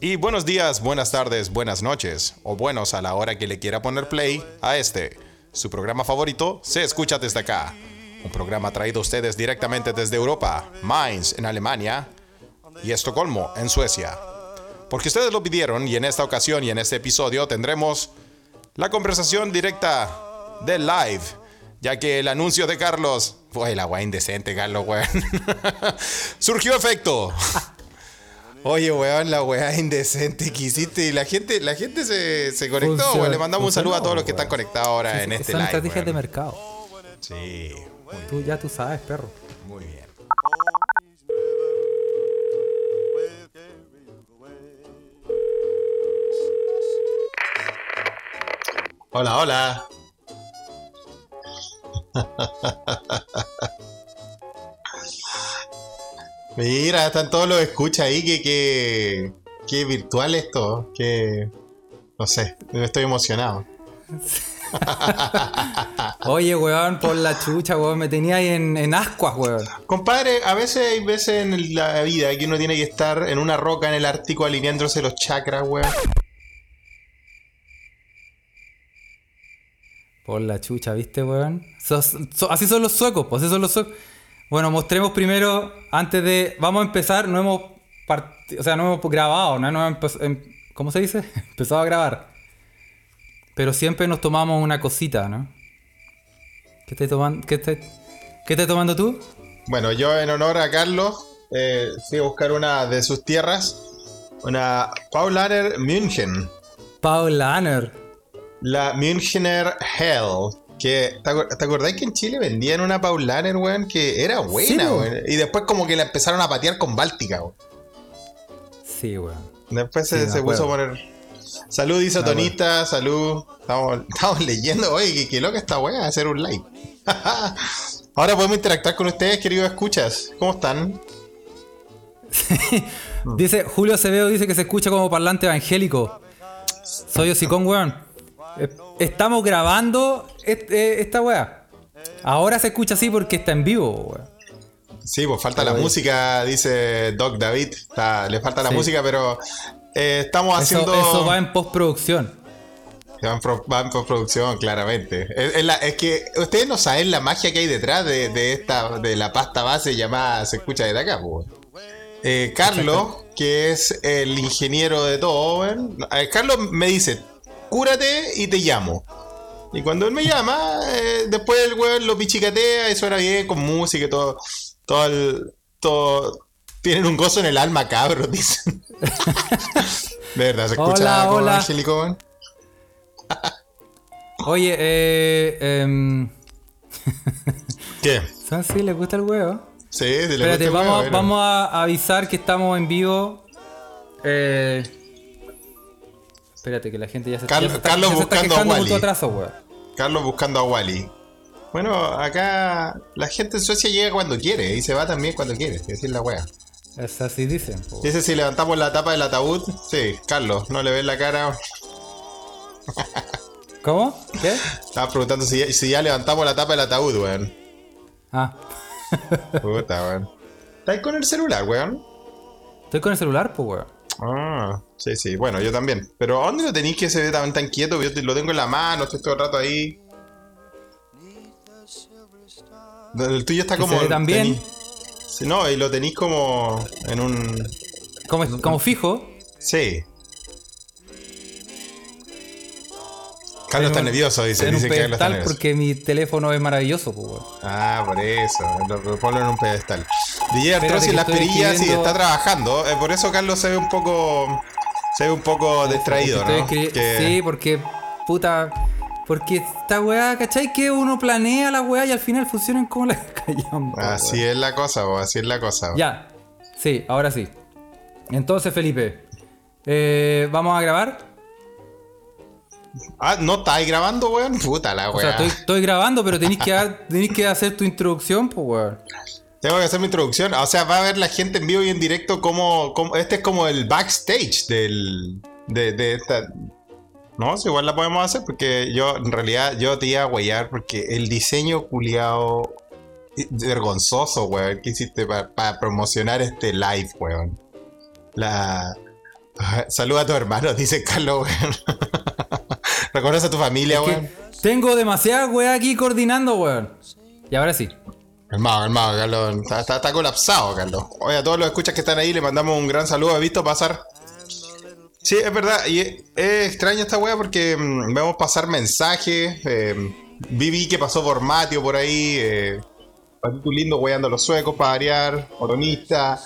Y buenos días, buenas tardes, buenas noches, o buenos a la hora que le quiera poner play a este, su programa favorito, Se Escucha Desde Acá. Un programa traído a ustedes directamente desde Europa, Mainz en Alemania y Estocolmo en Suecia. Porque ustedes lo pidieron y en esta ocasión y en este episodio tendremos la conversación directa del live, ya que el anuncio de Carlos, fue la weá indecente, Carlos, weón, surgió efecto. Oye, weón, la weá indecente que hiciste y la gente, la gente se, se conectó, weón. Le mandamos un saludo a todos los que están conectados ahora en este Son live. estrategias de mercado. Sí, Tú ya tú sabes, perro. muy bien. Hola, hola. Mira, están todos los escuchas ahí, que, que, que virtual esto, que no sé, estoy emocionado. Oye, weón, por la chucha, weón, me tenía ahí en, en ascuas, weón. Compadre, a veces hay veces en la vida que uno tiene que estar en una roca en el Ártico alineándose los chakras, weón. Por la chucha, ¿viste, weón? So- así son los suecos, pues así son los suecos. Bueno, mostremos primero, antes de... Vamos a empezar, no hemos... parti- O sea, no hemos grabado, ¿no? no hemos empe- em- ¿Cómo se dice? Empezado a grabar. Pero siempre nos tomamos una cosita, ¿no? ¿Qué estás tomando? ¿Qué estás, ¿Qué estás tomando tú? Bueno, yo en honor a Carlos eh, fui a buscar una de sus tierras, una Paulaner München, Paul Lanner. la Münchener Hell. Que, ¿te, acordás que en Chile vendían una Paulaner, weón? Que era buena, Sí, weón. Y después como que la empezaron a patear con Báltica, weón. Sí, weón. Después Sí, se, puso a poner. Salud, isotonista, salud. Estamos, estamos leyendo, oye, que, que loca esta weá, hacer un live. Ahora podemos interactuar con ustedes, queridos escuchas. ¿Cómo están? Dice, Julio Acevedo dice que se escucha como parlante evangélico. Soy hocicón, weón. Eh, Estamos grabando eh, esta weá. Ahora se escucha así porque está en vivo. Sí, pues falta la música, dice Doc David. Está- le falta la Sí. música, pero eh, estamos Eso, haciendo. eso va en postproducción. Va en, pro- va en postproducción, claramente. Es, es la- es que ustedes no saben la magia que hay detrás de, de esta de la pasta base llamada Se escucha desde acá, pues. Eh, Carlos, que es el ingeniero de todo, eh, Carlos me dice, cúrate y te llamo. Y cuando él me llama, eh, después el weón lo pichicatea y suena bien con música y todo. Todo el. Todo. Tienen un gozo en el alma, cabros, dicen. De verdad, se escucha como hola. angélico, weón. Oye, eh. em, ¿Qué? ¿Sabes si les gusta el huevo? Sí, si le gusta el vamos, huevo, vamos a avisar que estamos en vivo. Eh, espérate, que la gente ya se, Carlos- ya se está, Carlos ya se buscando a quejando atraso, weón. Carlos buscando a Wally. Bueno, acá la gente en Suecia llega cuando quiere y se va también cuando quiere, es decir, la wea. Es así dicen. po. Dice si levantamos la tapa del ataúd. Sí, Carlos, no le ves la cara. ¿Cómo? ¿Qué? Estaba preguntando si ya, si ya levantamos la tapa del ataúd, weón. Ah, Puta, weón. ¿Estás con el celular, weón? estoy con el celular, pues, weón. Ah, sí, sí, bueno, yo también. Pero ¿a dónde lo tenéis que se ve tan, tan quieto? Yo te- lo tengo en la mano, estoy todo el rato ahí. El tuyo está ¿Que como. se ve tan bien? tení- Sí, no, y lo tenéis como en un. Como, como fijo. Sí. Carlos está nervioso, dice. en un Dice que Carlos está pedestal porque mi teléfono es maravilloso, pues. Ah, por eso. Lo, lo ponlo en un pedestal. DJ Espérate en las perillas sí escribiendo- está trabajando. eh, por eso Carlos se ve un poco. Se ve un poco distraído, ¿no? escri- Que- Sí, porque, puta. Porque esta weá, ¿cachai? Que uno planea la weá y al final funcionan como la callamos. Así es la cosa, bo, así es la cosa. bo. Ya, sí, ahora sí. Entonces, Felipe, eh, ¿vamos a grabar? Ah, ¿no estáis grabando, weón? Puta la O sea, estoy, estoy grabando, pero tenéis que, tenéis que hacer tu introducción, pues, weón. Tengo que hacer mi introducción. O sea, va a ver la gente en vivo y en directo cómo. cómo- este es como el backstage del. De, de esta. No, si igual la podemos hacer porque yo, en realidad, yo te iba a huellar porque el diseño culiado vergonzoso, weón, que hiciste para promocionar este live, weón. La. Saluda a tu hermano, dice Carlos, weón. ¿Recuerdas a tu familia, weón? tengo demasiadas weas aquí coordinando, weón. Y ahora sí. Calmado, calmado, Carlos. Está, está- está colapsado, Carlos. Oye, a todos los escuchas que están ahí le mandamos un gran saludo. ¿He visto pasar? Sí, es verdad. Y es, es extraño esta wea porque mm, vemos pasar mensajes. Eh, vi, vi que pasó por Matio por ahí. Eh, Patito lindo weando a los suecos para variar. Oronista.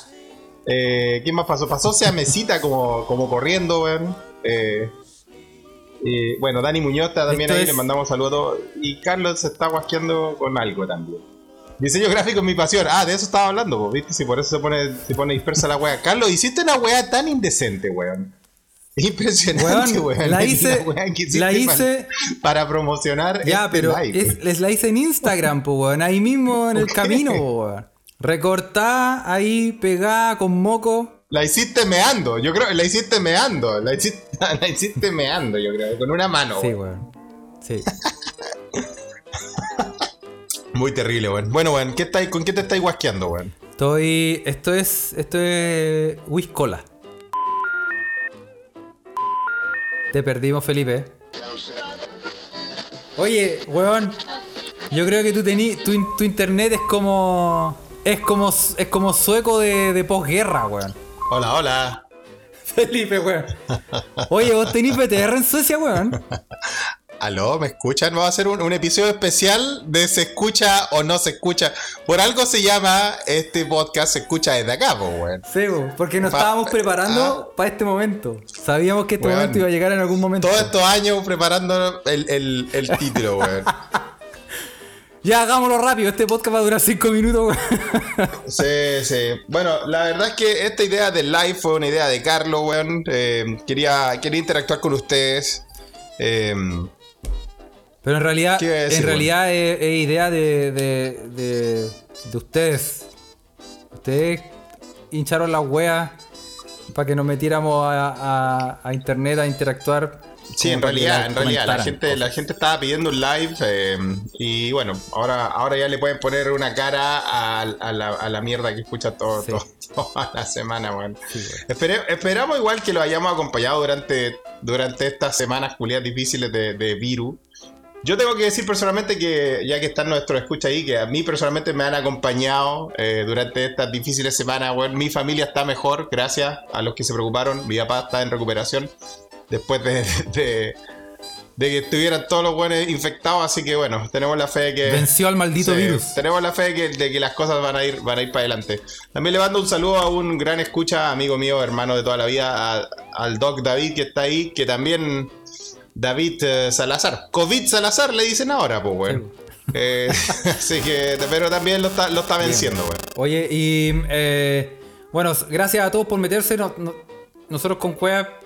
Eh, ¿Quién más pasó? Pasó sea mesita como, como corriendo, weón. Eh, y, bueno, Dani Muñoz también Esto ahí, es- le mandamos saludos. Y Carlos se está guasqueando con algo también. Diseño gráfico es mi pasión. Ah, de eso estaba hablando, po, ¿viste? Si por eso se pone, se pone dispersa la wea. Carlos, hiciste una wea tan indecente, weón. Impresionante, Weón, weón. la hice- que la para- hice- Para, promocionar Ya, este pero live. es, les la hice en Instagram, pues, weón. Ahí mismo en el camino, po, weón. Recortada, ahí, pegada, con moco. La hiciste meando, yo creo la hiciste meando. La hiciste, la hiciste meando, yo creo, con una mano. Sí, weón. Sí. Muy terrible, weón. Bueno, weón, ¿qué estáis- ¿con qué te estáis guasqueando, weón? Estoy. Esto es. Esto es. Whiskola. Te perdimos, Felipe. Oye, weón. Yo creo que tú tení. Tu, tu internet es como. Es como. Es como sueco de, de posguerra, weón. Hola, hola. Felipe, weón. Oye, vos tenés PTR en Suecia, weón. Aló, ¿me escuchan? Vamos a hacer un, un episodio especial de se escucha o no se escucha. Por algo se llama este podcast Se escucha desde acá, pues, weón. Sí, weón, porque nos Pa- estábamos preparando para este momento. Sabíamos que este Weón. momento iba a llegar en algún momento. Todos estos años preparando el, el- el título, weón. Ya hagámoslo rápido, este podcast va a durar 5 minutos. Sí, sí. Bueno, la verdad es que esta idea del live fue una idea de Carlos, weón. Eh, quería, quería interactuar con ustedes. Eh, Pero en realidad, ¿Qué iba a decir, en realidad es, es idea de, de, de, de ustedes. Ustedes hincharon las weas para que nos metiéramos a, a- a internet a interactuar. Sí, en realidad, en realidad, la gente, la gente estaba pidiendo un live eh, y bueno, ahora, ahora ya le pueden poner una cara a, a la, a la mierda que escucha todo, Sí. todo- toda la semana, weón. Sí, weón. Espere- esperamos igual que lo hayamos acompañado durante, durante estas semanas culiadas difíciles de, de virus. Yo tengo que decir personalmente que, ya que están nuestros escucha ahí, que a mí personalmente me han acompañado eh, durante estas difíciles semanas. weón. mi familia está mejor, gracias a los que se preocuparon. Mi papá está en recuperación después de, de- de que estuvieran todos los buenos infectados. Así que bueno, tenemos la fe de que. Venció al maldito Sí, virus. Tenemos la fe de que, de que las cosas van a ir, van a ir para adelante. También le mando un saludo a un gran escucha, amigo mío, hermano de toda la vida, a- al Doc David que está ahí, que también David eh, Salazar. COVID Salazar le dicen ahora, pues, weón. Eh, así que, pero también lo está, lo está venciendo, weón. Oye, y eh, bueno, gracias a todos por meterse. No- no- nosotros con Cueva.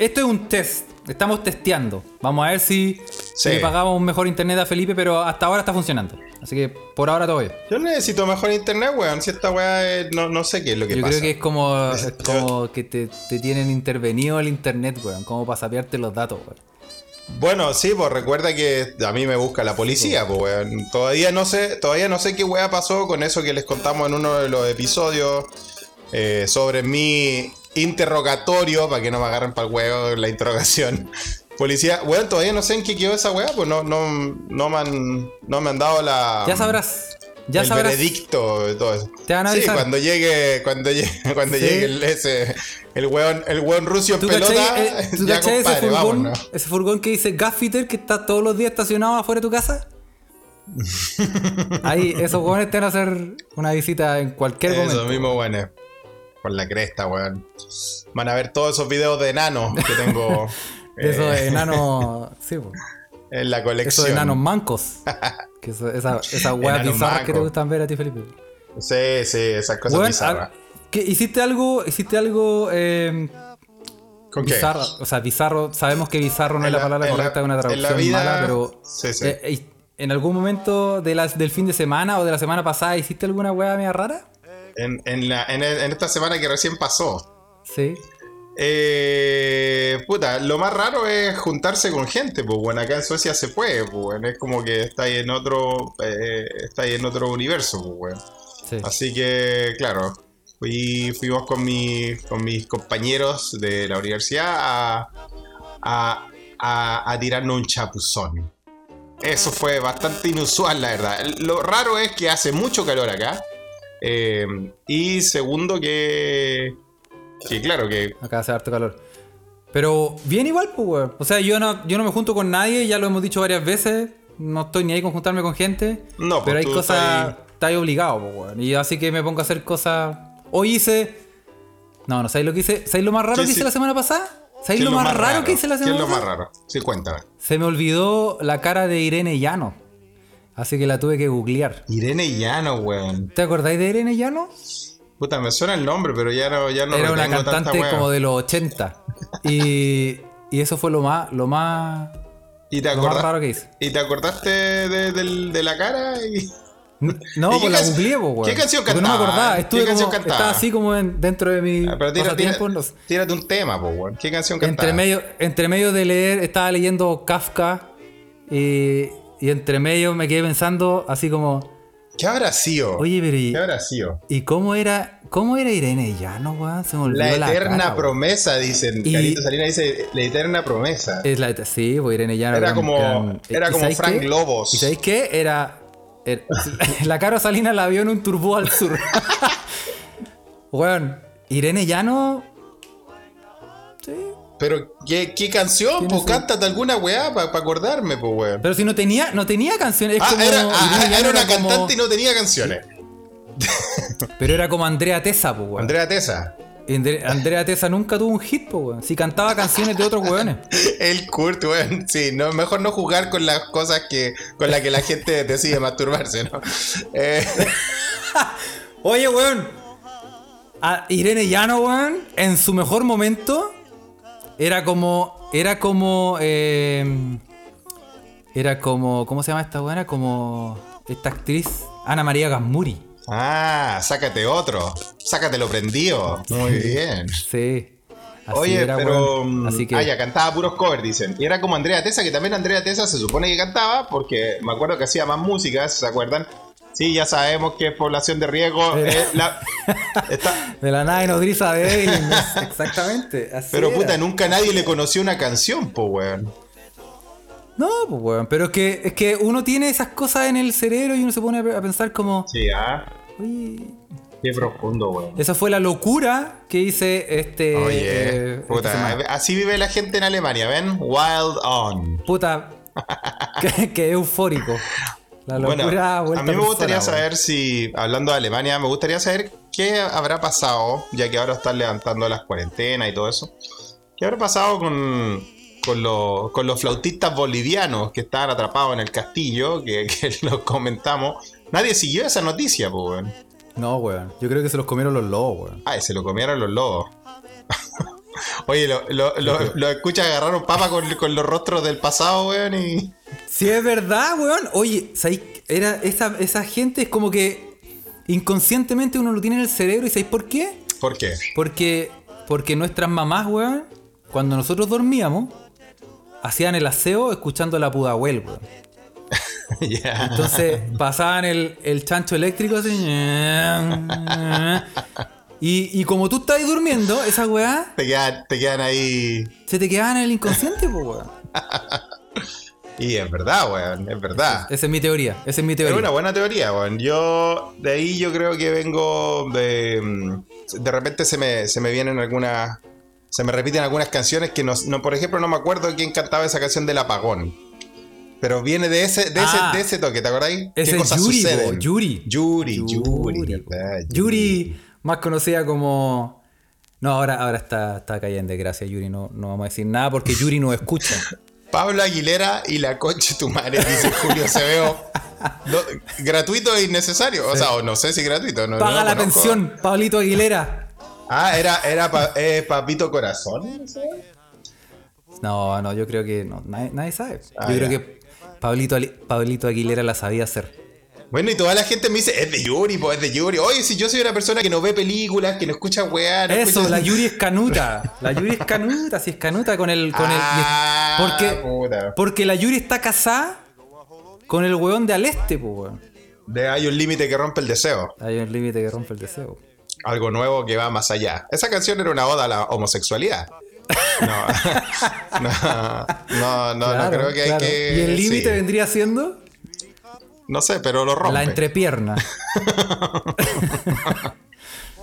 Esto es un test. Estamos testeando. Vamos a ver si, le pagamos un mejor internet a Felipe, pero hasta ahora está funcionando. Así que por ahora todo bien. Yo necesito mejor internet, weón. Si esta weá no, no sé qué es lo que Yo pasa. creo que es como, es como que te, te tienen intervenido el internet, weón. Como para sapearte los datos, weón. Bueno, sí, pues recuerda que a mí me busca la policía, pues weón. Todavía no sé, todavía no sé qué weá pasó con eso que les contamos en uno de los episodios eh, sobre mi interrogatorio, para que no me agarren para el huevo la interrogación. Policía, weón, todavía no sé en qué quedó esa weá, pues no, no, no me han, no me han dado la Ya sabrás. Ya el sabrás. veredicto de todo eso. Te van a sí, cuando llegue, cuando llegue, cuando Sí. llegue el, ese, el weón, el weón ruso en ¿Tú pelota, cachai, eh, ¿tú ya cachai ese, furgón, vámonos. ese furgón que dice Gaffiter que está todos los días estacionado afuera de tu casa? Ahí, esos hueones te van a hacer una visita en cualquier Eso momento. mismo, bueno. Con la cresta, weón. Van a ver todos esos videos de enanos que tengo De esos eh, enanos. Sí, po. en la Esos colección. enanos mancos. que eso- esa, esas weas Enanos bizarras que te gustan ver a ti, Felipe. Sí, sí, esas cosas Weón, bizarras. ah, ¿qué- ¿Hiciste algo, hiciste algo eh, ¿Con qué? O sea, bizarro, sabemos que bizarro no En es la, la- palabra la- correcta, es una la traducción vida- mala, pero Sí, sí. eh, en algún momento de las, del fin de semana o de la semana pasada, ¿hiciste alguna wea media rara? En, en la- en esta semana que recién pasó. Sí. Eh, puta, lo más raro es juntarse con gente, pues bueno, acá en Suecia se puede, pues bueno, es como que está ahí en otro, eh, está ahí en otro universo, pues bueno. sí. Así que, claro, Fui, fuimos con, mi, con mis compañeros de la universidad a, a, a, a tirarnos un chapuzón. Eso fue bastante inusual, la verdad. Lo raro es que hace mucho calor acá. Eh, y segundo que... Que claro, que... Acá hace harto calor. Pero bien igual, pues, weón. O sea, yo no, yo no me junto con nadie, ya lo hemos dicho varias veces. No estoy ni ahí con juntarme con gente. No, pues pero hay cosas. estás obligado, pues, weón. Y así que me pongo a hacer cosas. Hoy hice. No, no, ¿sabéis lo que hice? ¿Sabéis lo más raro ¿Qué que hice sí? la semana pasada? ¿Qué ¿Sabéis lo más raro, que hice la ¿Qué semana es lo más pasada? raro? Sí, cuéntame. Se me olvidó la cara de Irene Llano. Así que la tuve que googlear. Irene Llano, weón. ¿Te acordáis de Irene Llano? Puta, me suena el nombre, pero ya no, ya no Era una cantante como de los 80. Y, y eso fue lo más, lo más, ¿Y te, lo más raro que hice. ¿Y te acordaste de, la cara? Y... No, ¿Y qué pues la googleé, pues, weón. qué canción Porque No me cantaba? acordaba. ¿Qué Estuve canción como, cantaba? estaba así como en- dentro de mi Ah, pero tira, no tírate un tema, po, weón. ¿Qué canción cantaba? Entre medio, entre medio de leer, estaba leyendo Kafka y, y entre medio me quedé pensando así como, ¿Qué habrá sido? oye, pero ¿y, ¿Qué habrá sido? y cómo era cómo era Irene Llano, weón? Se me olvidó La la, eterna cara, promesa, dicen. Y- Carito Salinas dice, la eterna promesa. Es la, sí, pues Irene Llano. Era gran- como- gran- era ¿y como Frank qué? Lobos. ¿Y sabéis qué? Era, era- la Caro Salinas la vio en un turbo al sur. Weón, Irene Llano... Pero, ¿qué, qué canción? Pues cántate alguna weá para acordarme, pues, weón. Pero si no tenía, no tenía canciones. Es Ah, como era, ah, era una como- cantante y no tenía canciones. Pero era como Andrea Tesa, pues, weón. Andrea Tesa. Andre- Andrea Tesa nunca tuvo un hit, pues, weón. Si cantaba canciones de otros weones. El Kurt, weón. Sí, no, mejor no jugar con las cosas que con las que la gente decide masturbarse, ¿no? Eh, Oye, weón. A Irene Llano, weón, en su mejor momento, era como. Era como. eh, era como. ¿Cómo se llama esta? Era como. Esta actriz, Ana María Gasmuri. ah, sácate otro. Sácatelo prendido. Muy bien. Sí. Así Oye, era, pero. weón. mm, Así que. Ah, ya, cantaba puros covers, dicen. Y era como Andrea Tesa, que también Andrea Tesa se supone que cantaba, porque me acuerdo que hacía más música, ¿se acuerdan? Sí, ya sabemos que es población de riesgo. Eh, la- está- De la nave nodriza de Evelyn. Exactamente. Así pero era. puta, nunca nadie le conoció una canción, po, weón. No, pues weón. Pero es que, es que uno tiene esas cosas en el cerebro y uno se pone a pensar como. Sí, ah. Oye, Qué profundo, weón. Esa fue la locura que hice este. Oye, eh, esta puta, semana. así vive la gente en Alemania, ¿ven? Wild on. Puta. que, que eufórico. La Bueno, a mí me gustaría saber si, hablando de Alemania, me gustaría saber qué habrá pasado, ya que ahora están levantando las cuarentenas y todo eso. ¿Qué habrá pasado con, con, los- con los flautistas bolivianos que estaban atrapados en el castillo, que, que lo comentamos? Nadie siguió esa noticia, pues, weón. No, weón. Yo creo que se los comieron los lobos, weón. Ay, se lo comieron los lobos. Oye, lo, lo, lo, lo escuchas agarrar un papa con, con los rostros del pasado, weón, y... Sí, es verdad, weón. Oye. Era esa, esa gente es como que inconscientemente uno lo tiene en el cerebro y ¿sabéis por qué? ¿Por qué? Porque, porque nuestras mamás, weón, cuando nosotros dormíamos, hacían el aseo escuchando la pudahuel, weón. Ya. Entonces pasaban el, el chancho eléctrico así. Y, y como tú estabas durmiendo, esa weá Te quedan, te quedan ahí... se te quedaba en el inconsciente, pues weón. Y es verdad, weón, es verdad. Esa es mi teoría. Esa es mi Es teoría. una buena teoría, weón. Yo de ahí yo creo que vengo de... mm, De repente se me, se me vienen algunas... Se me repiten algunas canciones que no, no, por ejemplo, no me acuerdo quién cantaba esa canción del apagón. Pero viene de ese, de ese, Ah. de ese toque, ¿te acordáis? ¿Qué es cosas Yuri, suceden? po, Yuri. Yuri, Yuri. Yuri, más conocida como. No, ahora, ahora está, está cayendo en desgracia, Yuri. No, no vamos a decir nada porque Yuri no escucha. Pablo Aguilera y la coche tu madre, dice Julio Cebeo. No, gratuito e innecesario. O sea, o no sé si gratuito. No, Paga no la conozco. pensión, Pablito Aguilera. Ah, era, era pa- eh, Papito Corazón. No, no, yo creo que no, nadie, nadie sabe. Ah, yo ya. creo que Pablito, Pablito Aguilera la sabía hacer. Bueno, y toda la gente me dice, es de Yuri, pues es de Yuri. Oye, si yo soy una persona que no ve películas, que no escucha weá, no Eso, escucha- la Yuri es canuta. La Yuri es canuta, si es canuta con el. Con Ah, el porque, puta. porque la Yuri está casada con el weón de Aleste, pues weón. De hay un límite que rompe el deseo. Hay un límite que rompe el deseo. algo nuevo que va más allá. Esa canción era una oda a la homosexualidad. No, no, no, no, Claro, creo que hay que. ¿Y el límite sí. vendría siendo? No sé, pero lo rompe. La entrepierna.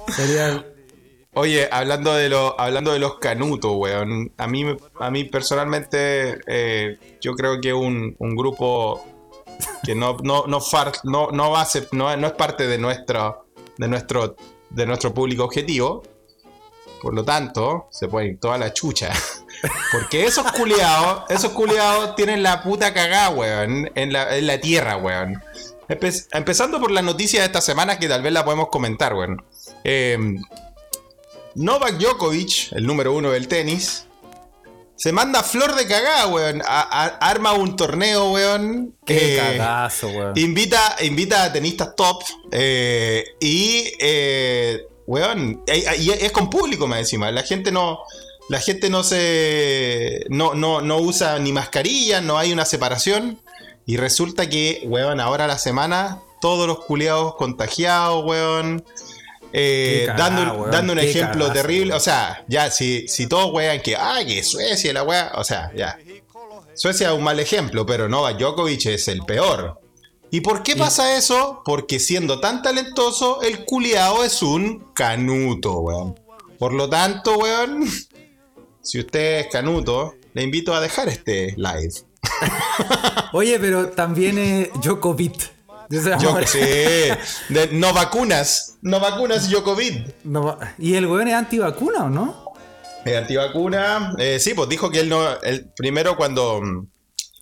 Sería Oye, hablando de, lo, hablando de los canutos, weón. A mí, a mí personalmente, eh, yo creo que un, un grupo que no, no, no, far- no, no va a ser- no, no es parte de nuestro, de, nuestro, de nuestro público objetivo. Por lo tanto, se puede ir toda la chucha. Porque esos culiados, esos culiados tienen la puta cagada, weón, en la, en la tierra, weón. Empe- empezando por la noticia de esta semana que tal vez la podemos comentar, weón. Eh, Novak Djokovic, el número uno del tenis, se manda flor de cagada, weón. A- a- arma un torneo, weón. Qué eh, cagazo, weón. Invita, invita a tenistas top eh, y, eh, weón, y, y es con público más encima. La gente no, la gente no se, no, no, no usa ni mascarilla, no hay una separación. Y resulta que, weón, ahora a la semana, todos los culiados contagiados, weón. eh, dando, weón, dando un ejemplo terrible. weón. O sea, ya, si, si todos wean que, ay, que Suecia, la wea. O sea, ya. Suecia es un mal ejemplo, pero Novak Djokovic es el peor. ¿Y por qué pasa eso? Porque siendo tan talentoso, el culiao es un canuto, weón. Por lo tanto, weón, si usted es canuto, le invito a dejar este live. Oye, pero también es sea, Yo, sí, de no vacunas, no vacunas no va- ¿Y el weón es antivacuna o no? Eh, antivacuna, eh, sí, pues dijo que él no, él, primero cuando...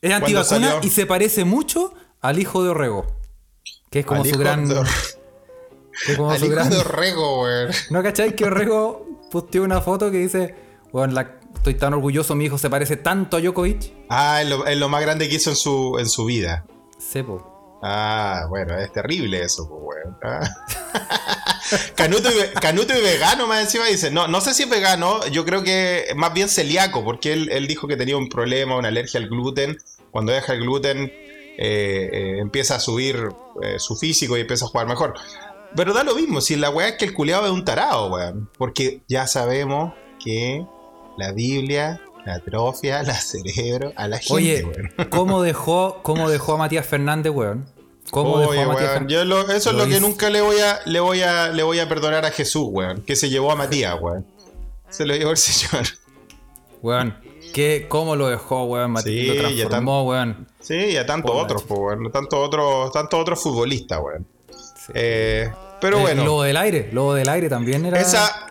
Es Cuando antivacuna salió- y se parece mucho al hijo de Orrego. Que es como su gran. de- que es como al su hijo gran- de Orrego, weón. ¿No cacháis que Orrego posteó una foto que dice, bueno, la- estoy tan orgulloso, mi hijo se parece tanto a Djokovic? Ah, es lo, es lo más grande que hizo en su, en su vida. Sepo. Ah, bueno, es terrible eso, pues, weón. Ah. Canuto, y, ve- Canuto y vegano, más encima dice. No, no sé si es vegano, yo creo que más bien celíaco, porque él, él dijo que tenía un problema, una alergia al gluten. Cuando deja el gluten, eh, eh, empieza a subir eh, su físico y empieza a jugar mejor. Pero da lo mismo, si la weá es que el culiado es un tarado, weón. Porque ya sabemos que la Biblia, la atrofia, la cerebro, a la gente, Oye, weón. ¿cómo dejó, ¿cómo dejó a Matías Fernández, weón? ¿Cómo dejó a Matías weón, Fernández? yo lo- eso es Lo que hizo. nunca le voy a le voy a le voy a perdonar a Jesús, weón, que se llevó a Matías, weón. Se lo llevó el Señor. Weón, ¿qué, ¿cómo lo dejó, weón? Matías Sí, lo transformó, weón. Sí, y a tantos otros, pues, weón, tantos otros, tantos otros futbolistas, weón. Sí. Eh, pero El bueno, Lobo del aire, Lobo del aire también era. esa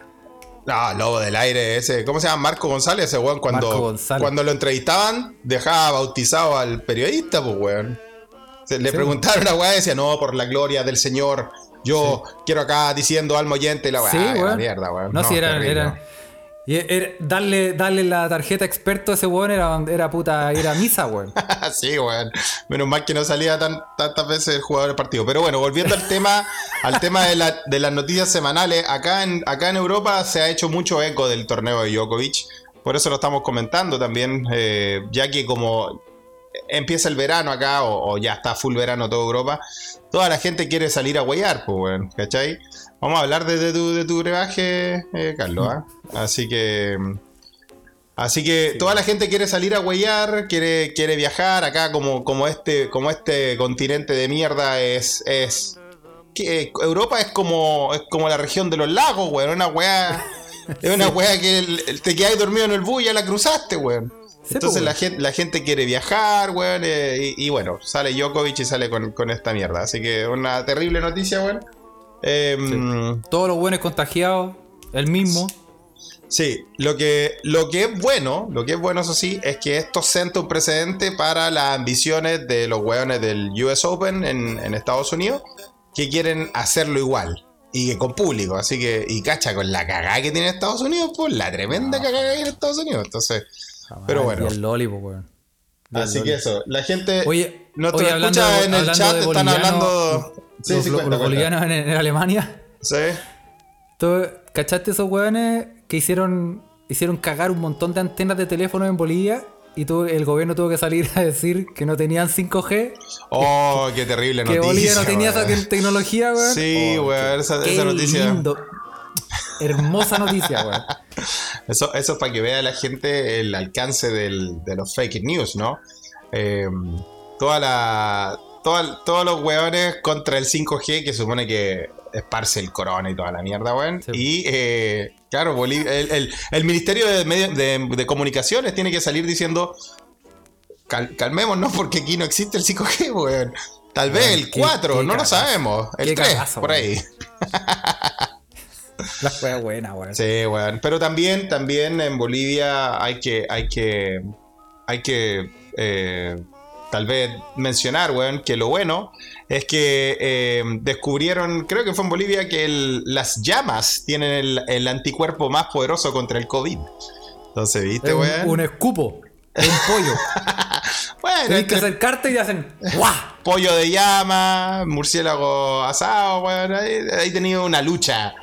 no, lobo del aire, ese, ¿cómo se llama? Marco González, ese weón, cuando, Marco González. cuando lo entrevistaban, dejaba bautizado al periodista, pues, weón. Se le Sí. preguntaron a weá y decía, no, por la gloria del Señor, yo quiero acá diciendo alma oyente y la weá. Sí, weón. mierda, weón. No, si era, terrible. Era- y era- darle, darle la tarjeta experto a ese weón era, era puta ir a misa, weón. sí, weón. Menos mal que no salía tan, tantas veces el jugador del partido. Pero bueno, volviendo al tema, al tema de, la- de las noticias semanales, acá en, acá en Europa se ha hecho mucho eco del torneo de Djokovic. Por eso lo estamos comentando también, eh, ya que como empieza el verano acá, o, ya está full verano toda Europa, toda la gente quiere salir a huellar, pues, weón, ¿cachai? Vamos a hablar de, de tu, de tu brebaje, eh, Carlos, ¿ah? Así que... Así que toda la gente quiere salir a huellar, quiere, quiere viajar. Acá, como, como, este, como este continente de mierda es. es que Europa es como, es como la región de los lagos, weón. Una weá. Es una weá que te quedas dormido en el bus y ya la cruzaste, weón. Entonces po, la gente, la gente quiere viajar, weón. eh, y, y bueno, sale Djokovic y sale con, con esta mierda. Así que una terrible noticia, weón. Em, Todos los buenos contagiados, el mismo. Sí, lo que, lo que es bueno, lo que es bueno, eso sí, es que esto senta un precedente para las ambiciones de los weones del US Open en, en Estados Unidos, que quieren hacerlo igual. Y que con público, así que, y cacha, con la cagada que tiene Estados Unidos, pues la tremenda cagada que hay en Estados Unidos. Entonces, pero bueno. Y el loli, po, weón. Así que eso, la gente, Oye, nuestro oye, hablando escucha de- en el chat están hablando... Sí, los, sí, los cuenta, cuenta. bolivianos en, en Alemania. Sí. ¿Tú cachaste esos weones que hicieron, hicieron cagar un montón de antenas de teléfono en Bolivia? Y tuvo- el gobierno tuvo que salir a decir que no tenían 5G, Oh, qué terrible que noticia. Bolivia no tenía esa te- tecnología, weón. Sí, Oh, weón, esa, qué esa noticia. lindo. Hermosa noticia, weón. Eso, eso es para que vea la gente el alcance del- de los fake news, ¿no? Eh, toda la, toda- todos los hueones contra el 5G que supone que esparce el corona y toda la mierda, weón. Sí. Y, eh, claro, Bolivia- el, el- el Ministerio de, Medio- de- de Comunicaciones tiene que salir diciendo, "Cal- calmémonos porque aquí no existe el 5G, weón. Tal vez el qué- 4, qué no lo sabemos. El Qué 3, cagazo, por ahí. La wea buena, weón. Sí, weón. Pero también, también en Bolivia hay que, hay que, hay que, eh, tal vez mencionar, weón, que lo bueno es que eh, descubrieron, creo que fue en Bolivia, que el- las llamas tienen el, el anticuerpo más poderoso contra el COVID. Entonces, ¿viste, Es un, weón? un escupo. Es un pollo. Bueno, Tienes que acercarte y hacen ¡guau! pollo de llama, murciélago asado, weón, ahí, ahí tenido una lucha.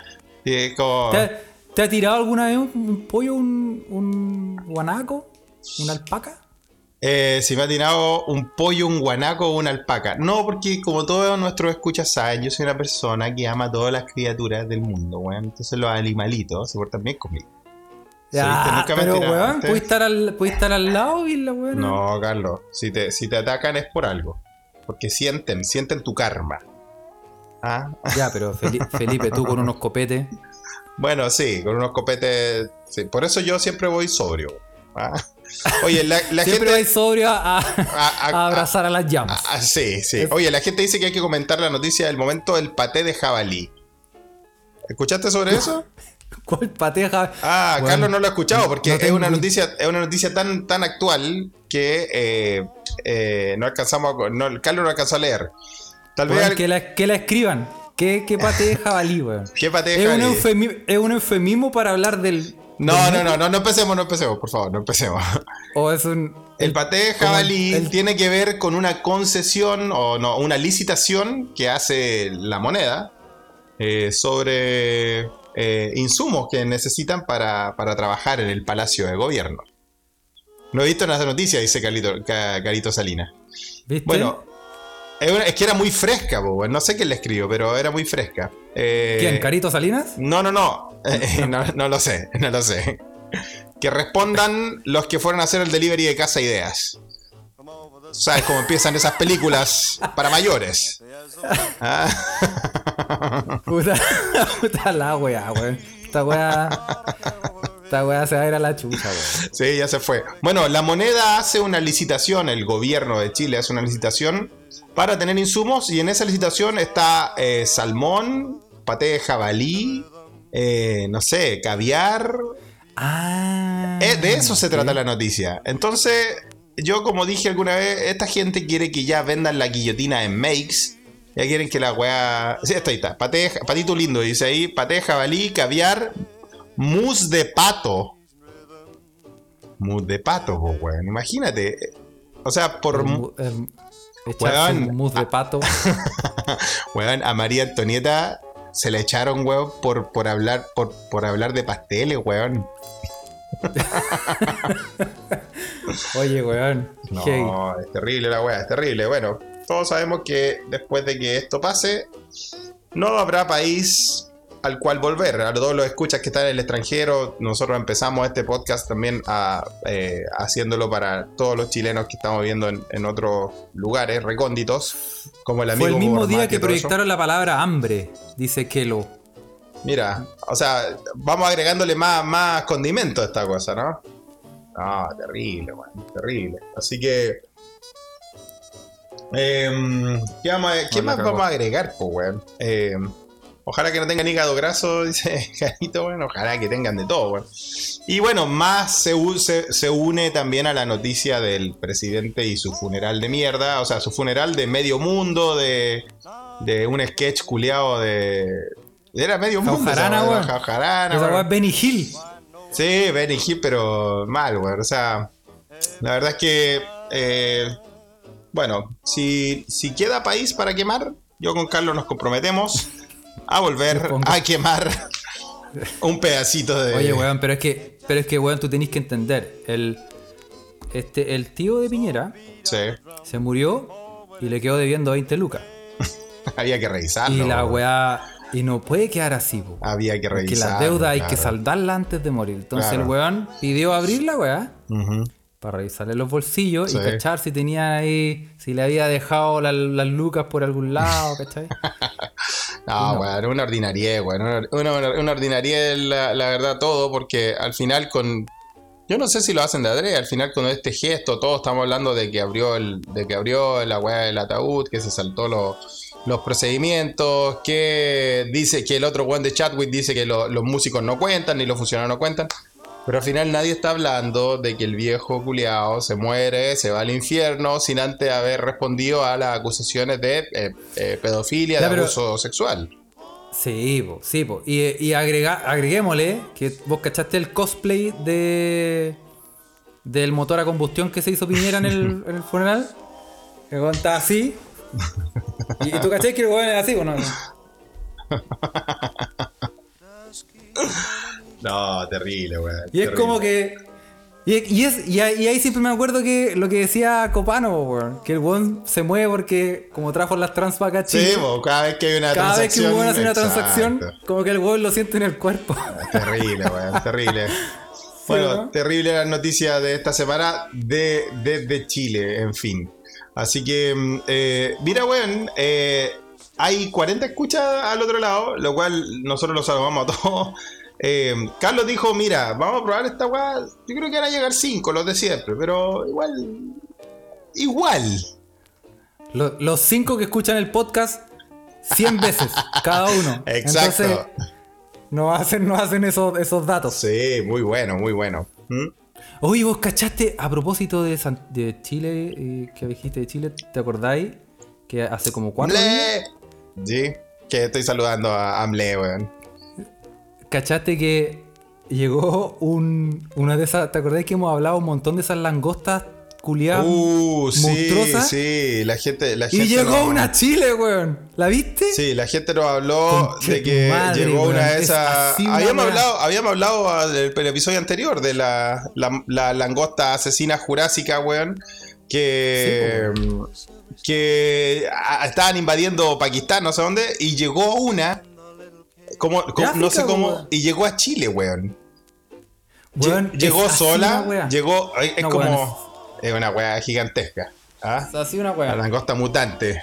Y es como- ¿Te, ha- te ha tirado alguna vez un, un pollo, un, un guanaco? ¿Una alpaca? Eh, si me ha tirado un pollo, un guanaco o una alpaca. No, porque como todos nuestros escuchas saben, yo soy una persona que ama a todas las criaturas del mundo, weón. Entonces los animalitos se portan bien conmigo. Ya, pero weón. ¿puedes estar, al, puedes estar al lado y la weón? No, Carlos. Si te, si te atacan es por algo. Porque sienten, sienten tu karma. ¿Ah? Ya, pero Feli- Felipe, tú con unos copetes. Bueno, sí, con unos copetes. sí, Por eso yo siempre voy sobrio. ¿ah? Oye, la, la Siempre gente. vais sobrio a, a- a- abrazar a las llamas. Ah, sí, sí. Oye, la gente dice que hay que comentar la noticia del momento del paté de jabalí. ¿Escuchaste sobre eso? ¿Cuál pateja? Ah, Bueno, Carlos no lo ha escuchado porque no es una noticia, es una noticia tan, tan actual que eh, eh, no alcanzamos, a- no, Carlos no alcanzó a leer. Tal vez al- que, la, que la escriban. ¿Qué, qué pate de jabalí, weón? ¿Qué paté de Es un, jabalí? es un eufemismo para hablar del. No, del no, no, no, no empecemos, no empecemos, por favor, no empecemos. O es un. El paté de como jabalí el- tiene que ver con una concesión o no, una licitación que hace la moneda eh, sobre eh, insumos que necesitan para, para trabajar en el Palacio de Gobierno. No he visto las noticias, dice Carito, Ca- Carito Salinas. ¿Viste? Bueno, es, que era muy fresca, no sé quién la escribió, pero era muy fresca. Eh, ¿Quién? ¿Carito Salinas? no, no, no. Eh, no. no lo sé, no lo sé. Que respondan los que fueron a hacer el delivery de Casa Ideas. ¿Sabes cómo empiezan esas películas para mayores? Ah. Puta, puta la weá, weón. Esta weá. Esta weá se va a ir a la chucha, weón. Sí, ya se fue. Bueno, la moneda hace una licitación, el gobierno de Chile hace una licitación para tener insumos y en esa licitación está eh, salmón, paté de jabalí, eh, no sé, caviar, Ah. Eh, de eso se trata la noticia. Entonces, yo como dije alguna vez, esta gente quiere que ya vendan la guillotina en Makes. Ya quieren que la weá... Sí, esto ahí está. Paté, patito lindo, dice ahí. Paté de jabalí, caviar, mousse de pato. Mousse de pato, po, weón. Imagínate. O sea, por... echarse un mousse de pato. Weón, a María Antonieta se le echaron, weón, por, por, hablar, por, por hablar de pasteles, weón. Oye, weón. No, Hey. es terrible la weá, es terrible. Bueno, todos sabemos que después de que esto pase, no habrá país al cual volver. A todos los escuchas que están en el extranjero, nosotros empezamos este podcast también a, eh, haciéndolo para todos los chilenos que estamos viendo en, en otros lugares recónditos, como el amigo Fue el mismo día que proyectaron la palabra hambre, dice Kelo. Mira, o sea, vamos agregándole más, más condimento a esta cosa, ¿no? No, terrible, weón, terrible. Así que. em, ¿Qué, vamos a- qué más vamos a agregar, pues, weón? Em, ojalá que no tengan hígado graso, dice Carito, weón. Ojalá que tengan de todo, weón. Y bueno, más se, se, se une también a la noticia del presidente y su funeral de mierda. O sea, su funeral de medio mundo, de, de un sketch culiado de. Era medio mundo. Jaujarana, weón. Jaujarana, Esa weón. Benny Hill. Sí, Benny Hill, pero mal, güey. O sea, la verdad es que, eh, bueno, si, si queda país para quemar, yo con Carlos nos comprometemos a volver a quemar un pedacito de... Oye, weón, pero es que, pero es que, weón, tú tenés que entender. El, este, el tío de Piñera Sí, se murió y le quedó debiendo 20 lucas. había que revisarlo. Y la weá. Y no puede quedar así, po. Había que Porque revisar. las deudas hay que claro. saldarlas antes de morir. Entonces Claro. el weón pidió abrir la weá para revisarle los bolsillos Sí. y cachar si tenía ahí, si le había dejado la- las lucas por algún lado, ¿cachai? No, weón, una ordinariedad, weón. Una, una, una ordinariedad, la, la verdad, todo, porque al final con. Yo no sé si lo hacen de adrede, al final con este gesto, todos estamos hablando de que abrió el, de que abrió la weá del ataúd, que se saltó los, los procedimientos, que dice que el otro weón de Chadwick dice que lo- los músicos no cuentan, ni los funcionarios no cuentan. Pero al final nadie está hablando de que el viejo culiao se muere, se va al infierno, sin antes haber respondido a las acusaciones de eh, eh, pedofilia, Ya, de pero- abuso sexual. Sí, po, sí, po. Y, y agrega- agreguémosle que vos cachaste el cosplay de del motor a combustión que se hizo Piñera en el, en el funeral. Que estaba así. Y, y tú caché que el weón era así, ¿o no? No, terrible, weón. Y es como que. Y, y es, y, ahí siempre me acuerdo que lo que decía Copano, weón, que el weón se mueve porque como trajo las trans para acá Sí, cada vez que hay una cada vez que transacción. un weón hace una exacto. transacción, como que el weón lo siente en el cuerpo. Terrible, weón, terrible. Bueno, ¿no? terrible la noticia de esta semana de, desde Chile, en fin. Así que, mm, eh, mira, weón, eh, hay 40 escuchas al otro lado, lo cual nosotros lo saludamos a todos. Eh, Carlos dijo, mira, vamos a probar esta weá. Yo creo que van a llegar 5, los de siempre, pero igual... Igual. Lo- los cinco que escuchan el podcast 100 veces, cada uno. Exacto. Entonces, nos hacen, nos hacen esos, esos datos. Sí, muy bueno, muy bueno. ¿Mm? Oye, vos cachaste, a propósito de, San- de Chile, eh, que dijiste de Chile, ¿te acordáis? Que hace como cuatro días. Sí, que estoy saludando a Amle, weón. Cachaste que llegó un, una de esas, ¿te acordáis que hemos hablado un montón de esas langostas culiadas? Uh, sí, monstruosa. sí, la gente, la y gente llegó una Chile, weón. ¿La viste? Sí, la gente nos habló Conche de que madre, llegó weón, una de es esas. Habíamos hablado, habíamos hablado del el episodio anterior de la, la, la langosta asesina jurásica, weón. Que, que a- estaban invadiendo Pakistán, no sé dónde, y llegó una. Como, como- no sé cómo. weón. Y llegó a Chile, weón. Lle- Weón, llegó sola, una llegó. Es No, como. weón, Es una weá gigantesca. ¿ah? Es así una La weá. langosta mutante.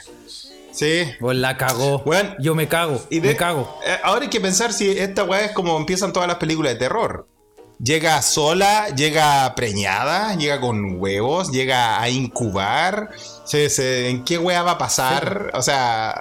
Sí. Weón, la cagó. Weón, Yo me cago. Y de- me cago. eh, ahora hay que pensar si esta weá es como empiezan todas las películas de terror. Llega sola, llega preñada, llega con huevos, llega a incubar. Se- se- ¿En qué weá va a pasar? O sea.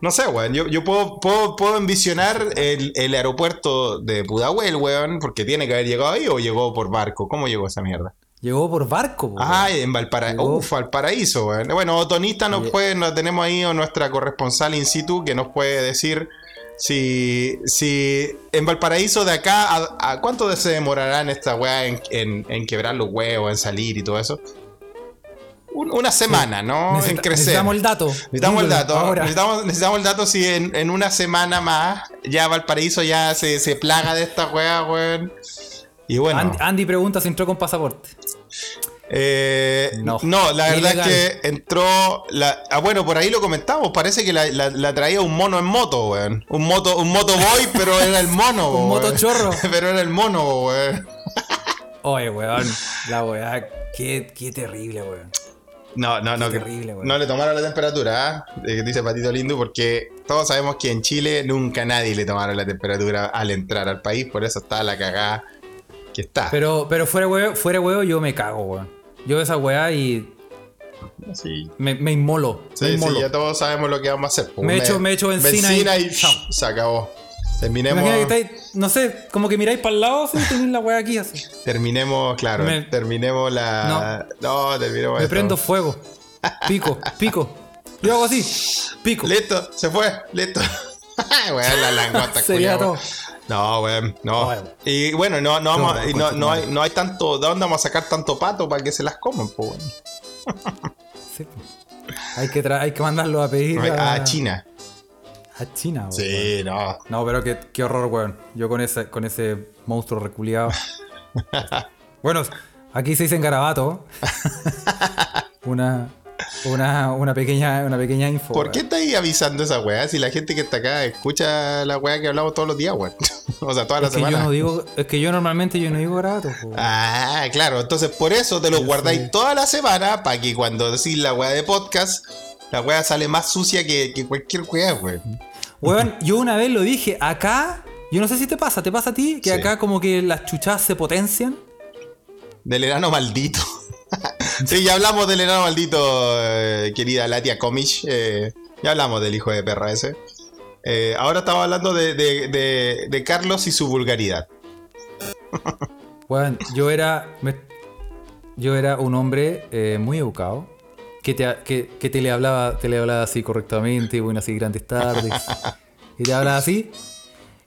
No sé, weón. Yo, yo puedo, puedo, puedo envisionar el, el aeropuerto de Pudahuel, weón, porque tiene que haber llegado ahí o llegó por barco. ¿Cómo llegó esa mierda? Llegó por barco, Ah, weón. en Valparaíso. Uf, Valparaíso, weón. Bueno, Otonista nos puede, nos tenemos ahí nuestra corresponsal in situ que nos puede decir si, si en Valparaíso de acá, a, a cuánto se demorará en esta weá en, en- en quebrar los huevos, en salir y todo eso? Un- una semana, ¿no? Necesita- en crecer. Necesitamos el dato. Necesitamos el dato. Ahora. Necesitamos, necesitamos el dato si en, en una semana más ya Valparaíso ya se, se plaga de esta weá, weón. Y bueno. Andy, Andy pregunta si entró con pasaporte. Eh, no. No. la verdad Ilegal. es que entró. La, ah, bueno, por ahí lo comentamos. Parece que la, la- la traía un mono en moto, weón. Un moto, un motoboy, pero era el mono, Un weón. motochorro. pero era el mono, weón. Oye, weón. La weá. Qué, qué terrible, weón. No, no, no. Terrible, no le tomaron la temperatura, ¿ah? Eh, dice Patito Lindo, porque todos sabemos que en Chile nunca nadie le tomaron la temperatura al entrar al país. Por eso está la cagada que está. Pero, pero fuera huevo, fuera huevo, yo me cago, weón. Yo esa weá y sí. me, me inmolo. me Sí, sí, inmolo. ya todos sabemos lo que vamos a hacer. pues, Me Una- echo- me echo benzina y- y se acabó. Terminemos. Imagina que estáis, no sé, como que miráis para el lado así tenéis la weá aquí así. Terminemos, claro, Me- terminemos la. No, terminemos. Me esto. prendo fuego. Pico, pico. Yo hago así. Pico. Listo, se fue, listo. weón, la langosta Sería todo. No, weón, no. Bueno. Y bueno, no, no, vamos, No, y no, no, hay, no hay tanto. ¿De dónde vamos a sacar tanto pato para que se las coman, weón? Sí, hay, que tra- hay que mandarlo a pedir a, A China. A China, weón. Sí, no. No, pero qué, qué horror, weón. Yo con ese, con ese monstruo reculeado. bueno, aquí se dice en garabato. Una. una, una, pequeña, una pequeña info. ¿Por qué estáis avisando esa weá si la gente que está acá escucha la weá que hablamos todos los días, weón? o sea, todas las semanas. Yo no digo, es que yo normalmente yo no digo weón. Ah, claro, entonces por eso te lo guardáis sé. toda la semana para que cuando decís la weá de podcast, la weá sale más sucia que, que cualquier weá, weón. Weón, yo una vez lo dije, acá, yo no sé si te pasa, ¿te pasa a ti? Que Sí. acá como que las chuchadas se potencian. Del enano maldito. sí, ya hablamos del enano maldito, eh, querida Latia Comish. eh, ya hablamos del hijo de perra ese. Eh, ahora estamos hablando de, de- de- de Carlos y su vulgaridad. Weón, yo era. me- yo era un hombre eh, muy educado. Que te, que, que te le hablaba, te le hablaba así correctamente, bueno, así grandes tardes. y te hablaba así.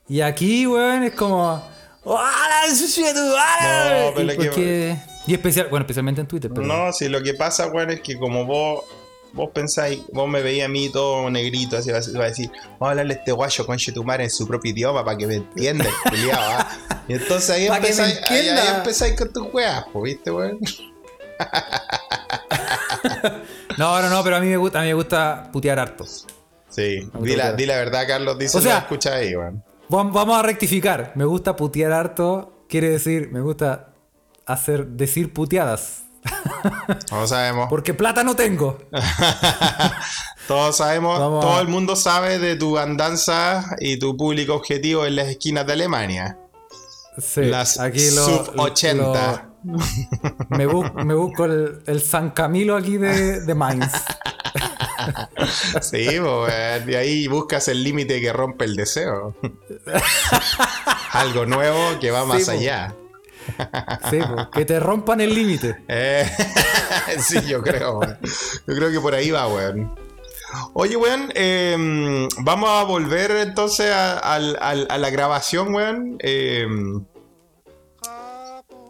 Y aquí, weón, es como. ¡Hola! No, pero y, es que- porque- y especial, bueno, especialmente en Twitter, pero. No, si lo que pasa, weón, es que como vos, vos pensáis, vos me veías a mí todo negrito, así vas va a decir, vamos a hablarle a este guayo con tu madre en su propio idioma para que me entienda, ¿ah?". Y entonces ahí empezáis, ahí, ahí empezáis con tus weas, ¿viste, weón? No, no, no, pero a mí me gusta, a mí me gusta putear harto. Sí, di la, gusta. di la verdad, Carlos, dice O sea- lo escucha ahí, weón. Vam- Vamos a rectificar. Me gusta putear harto. Quiere decir, me gusta hacer, decir puteadas. No sabemos. Porque plata no tengo. Todos sabemos, Vamos todo a- el mundo sabe de tu andanza y tu público objetivo en las esquinas de Alemania. Sí, Las aquí lo, sub 80. lo- me, bu- me busco el, el San Camilo aquí de, de Mainz. Sí, weón. Y ahí buscas el límite que rompe el deseo. Algo nuevo que va más po. allá. Sí, po, que te rompan el límite. Eh, sí, yo creo, weón. Yo creo que por ahí va, weón. Oye, weón, eh, vamos a volver entonces a, la grabación, weón. Eh,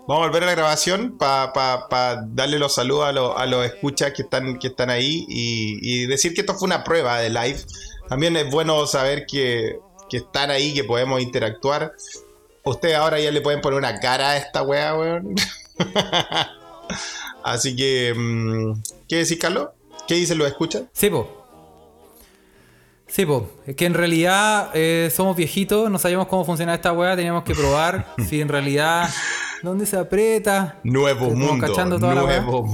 vamos a volver a la grabación para darle los saludos a, los- a los escuchas que están, que están ahí y, y decir que esto fue una prueba de live. También es bueno saber que, que están ahí, que podemos interactuar. Ustedes ahora ya le pueden poner una cara a esta wea, weón. Así que, mm, ¿qué decís, Carlos? ¿Qué dicen los escuchas? Sí, po. Sí, po. Es que en realidad eh, somos viejitos, no sabíamos cómo funcionaba esta weá, teníamos que probar si en realidad dónde se aprieta. Nuevo mundo. cachando toda la mundo.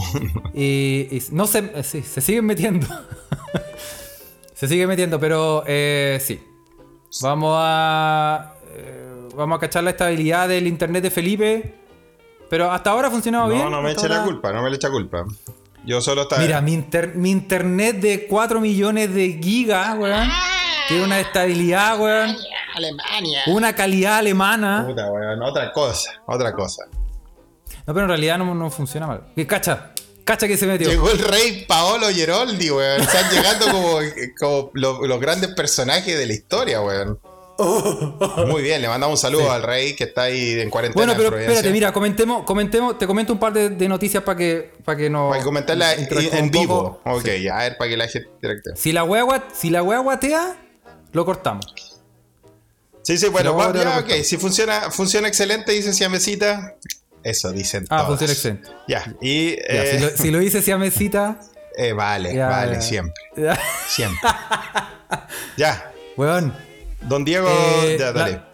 Y, y no se, sí, se siguen metiendo. se siguen metiendo, pero eh, sí. Vamos a. eh, vamos a cachar la estabilidad del internet de Felipe. Pero hasta ahora ha funcionado bien. No, no me eche la culpa, no me le eche culpa. Yo solo estaba. Mira, mi, inter- mi internet de 4 millones de gigas, weón. Tiene una estabilidad, weón. Alemania. Una calidad alemana. Puta, weón, otra cosa, otra cosa. No, pero en realidad no, no funciona mal. Cacha, cacha que se metió. Llegó el rey Paolo Geroldi, weón. Están llegando como, como lo- los grandes personajes de la historia, weón. Muy bien, le mandamos un saludo al rey que está ahí en cuarentena. Bueno, en pero espérate, mira, comentemos, comentemos, te comento un par de, de noticias para que, para que no. Para comentarla en, vivo. Ok, a ver, para que la gente interactúe. Si la wea, si la wea guatea, lo cortamos. Sí, sí, bueno, No, ya ok. Si funciona, funciona excelente, dice Siamesita. Eso dicen Ah, todas. funciona excelente. Ya, y. Ya, eh, si, lo, si lo hice siamesita, eh, vale, ya, vale, siempre. ya. Siempre. ya, Weón. don Diego, Eh, ya, dale. la-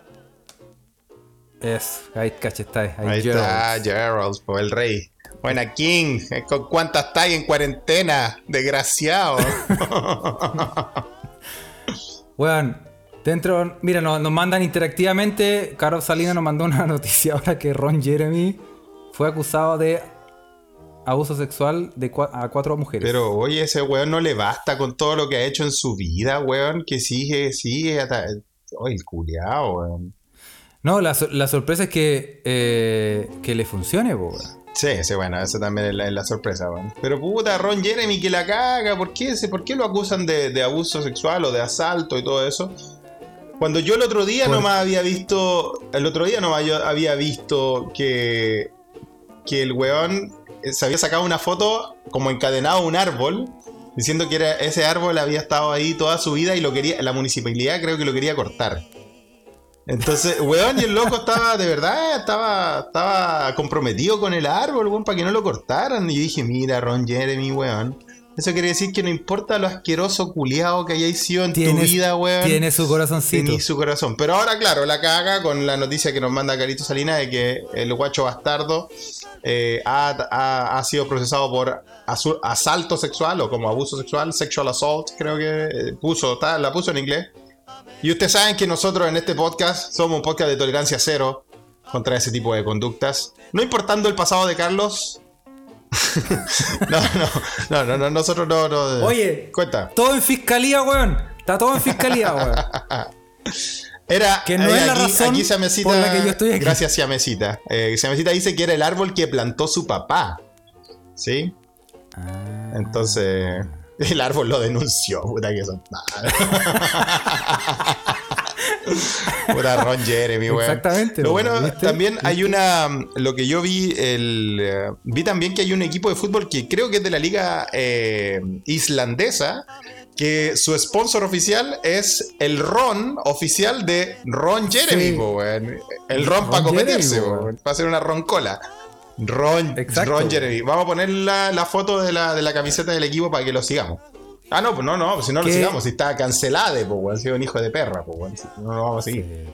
Es, ahí caché, está ahí. Ahí está, Gerald, po, el rey. Buena King, eh, ¿con cuántas está ahí en cuarentena? Desgraciado. Weón, dentro, mira, nos, nos mandan interactivamente. Carlos Salinas nos mandó una noticia ahora que Ron Jeremy fue acusado de abuso sexual de cua- a cuatro mujeres. Pero oye, ese weón no le basta con todo lo que ha hecho en su vida, weón, que sigue, sigue hasta... Oye, el culiao, weón. No, la, la sorpresa es que, eh, que le funcione, weón. Sí, sí, bueno, eso también es la, es la sorpresa, weón. Pero puta, Ron Jeremy que la caga, ¿por qué, ¿por qué lo acusan de, de abuso sexual o de asalto y todo eso? Cuando yo el otro día Por- nomás había visto, el otro día nomás yo había visto que, que el weón eh, se había sacado una foto como encadenado a un árbol, diciendo que era, ese árbol había estado ahí toda su vida y lo quería, la municipalidad creo que lo quería cortar. Entonces, weón, y el loco estaba, de verdad, estaba, estaba comprometido con el árbol, weón, para que no lo cortaran. Y yo dije, mira, Ron Jeremy, weón, Eso quiere decir que no importa lo asqueroso culiado que hayáis sido en tu Tiene- vida, weón. Tiene su corazoncito. Tení su corazón. Pero ahora, claro, la caga con la noticia que nos manda Carito Salinas de que el guacho bastardo eh, ha, ha- ha sido procesado por asalto sexual o como abuso sexual, sexual assault, creo que eh, puso, la puso en inglés. Y ustedes saben que nosotros en este podcast somos un podcast de tolerancia cero contra ese tipo de conductas. No importando el pasado de Carlos. no, no, no, no, no, nosotros no, no. Oye. cuenta. Todo en fiscalía, weón. Está todo en fiscalía, weón. Era, Que no eh, es la aquí, razón aquí Siamesita- por la que yo estoy aquí. Gracias, Siamesita. Eh, Siamesita dice que era el árbol que plantó su papá. ¿Sí? Ah. Entonces, el árbol lo denunció. Puta que son. Puta Ron Jeremy, weón. Exactamente, Lo bueno, ¿viste? también hay una. Lo que yo vi, el, eh, vi también que hay un equipo de fútbol que creo que es de la liga eh, islandesa. Que su sponsor oficial es el ron oficial de Ron Jeremy, Sí. El ron, Ron para cometerse. Para hacer una roncola. Ron, Exacto. Ron Jeremy. Vamos a poner la, la foto de la, de la camiseta del equipo para que lo sigamos. Ah, no, pues no, no, si no lo sigamos, si está cancelada, pues. Ha sido un hijo de perra, pues, No lo vamos a seguir.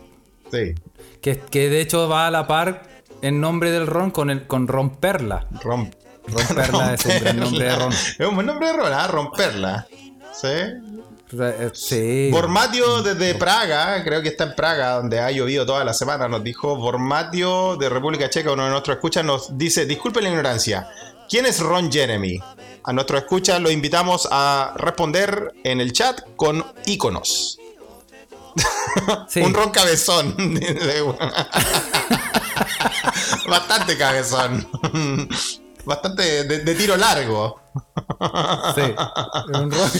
Sí. Que, que de hecho va a la par en nombre del ron con el con romperla. Rom- Romperla es un gran nombre de ron. Es un buen nombre de ron, ¿ah? Romperla. Sí. Eh, Sí. Bormatio desde Praga, creo que está en Praga, donde ha llovido toda la semana, nos dijo Bormatio de República Checa, uno de nuestros escuchas, nos dice, disculpe la ignorancia, ¿quién es Ron Jeremy? A nuestro escucha lo invitamos a responder en el chat con íconos. Sí. Un ron cabezón. Bastante cabezón. Bastante de, de tiro largo. Sí. Un ron.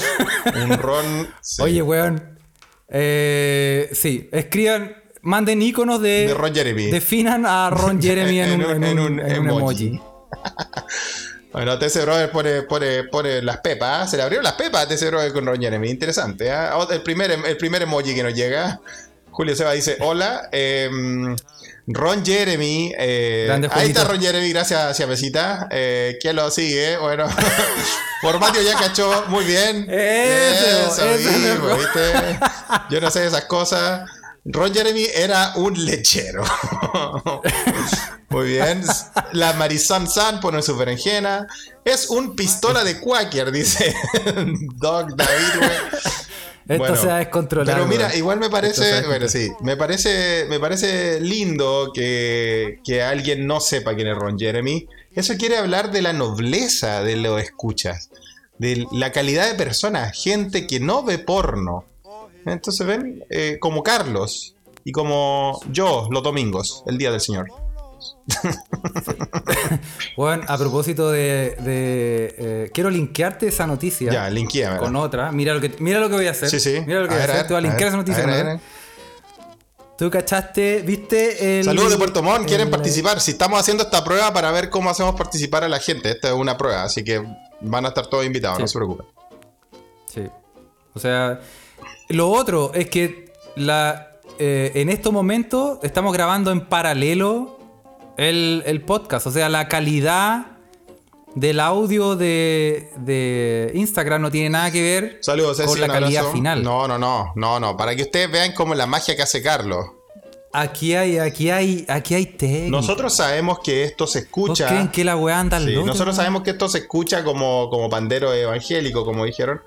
Un ron. sí, Oye, weón. Eh, sí, escriban, manden iconos de. de Ron Jeremy. Definan a Ron Jeremy en, un, en un- en un emoji. emoji. Bueno, TC Brother pone, pone, pone las pepas. ¿ah? Se le abrieron las pepas a TC Brother con Ron Jeremy. Interesante. ¿ah? O- El, primer, el primer emoji que nos llega. Julio Seba dice: Hola. em, Ron Jeremy. eh, ahí está. Ron Jeremy, gracias, Siamesita. Eh, ¿Quién lo sigue? Bueno, Formatio ya cachó. Muy bien. Eso, Eso eso mismo, mejor. ¿viste? Yo no sé esas cosas. Ron Jeremy era un lechero. Muy bien. La Marisol San pone su berenjena. Es un pistola de Quaker, dice Doc David. Esto Bueno, se va a descontrolar. Pero mira, igual me parece, bueno, sí, me parece, me parece lindo que, que alguien no sepa quién es Ron Jeremy. Eso quiere hablar de la nobleza de los escuchas, de la calidad de personas, gente que no ve porno. Entonces ven, Eh, como Carlos y como yo los domingos, el día del Señor. Weón, a propósito de. de, eh, quiero linkearte esa noticia. Ya, linkeame. Con otra. Mira lo que, mira lo que voy a hacer. Sí, sí. Mira lo que A voy a hacer. Te voy a linkear esa noticia. a ver, ¿no? a ver. Tú cachaste, viste el. Saludos de Puerto Montt, quieren el- participar. Si estamos haciendo esta prueba para ver cómo hacemos participar a la gente. Esta es una prueba, así que van a estar todos invitados, Sí. no se preocupen. Sí. O sea, lo otro es que la, eh, en estos momentos estamos grabando en paralelo el, el podcast. O sea, la calidad del audio de, de Instagram no tiene nada que ver Saludos, con la calidad abrazo. final. No, no, no, no, no. Para que ustedes vean cómo la magia que hace Carlos. Aquí hay, aquí hay, aquí hay técnica. Nosotros sabemos que esto se ¿Vos escucha. creen que la weá anda al Sí, nosotros sabemos que esto se escucha como, como pandero evangélico, como dijeron.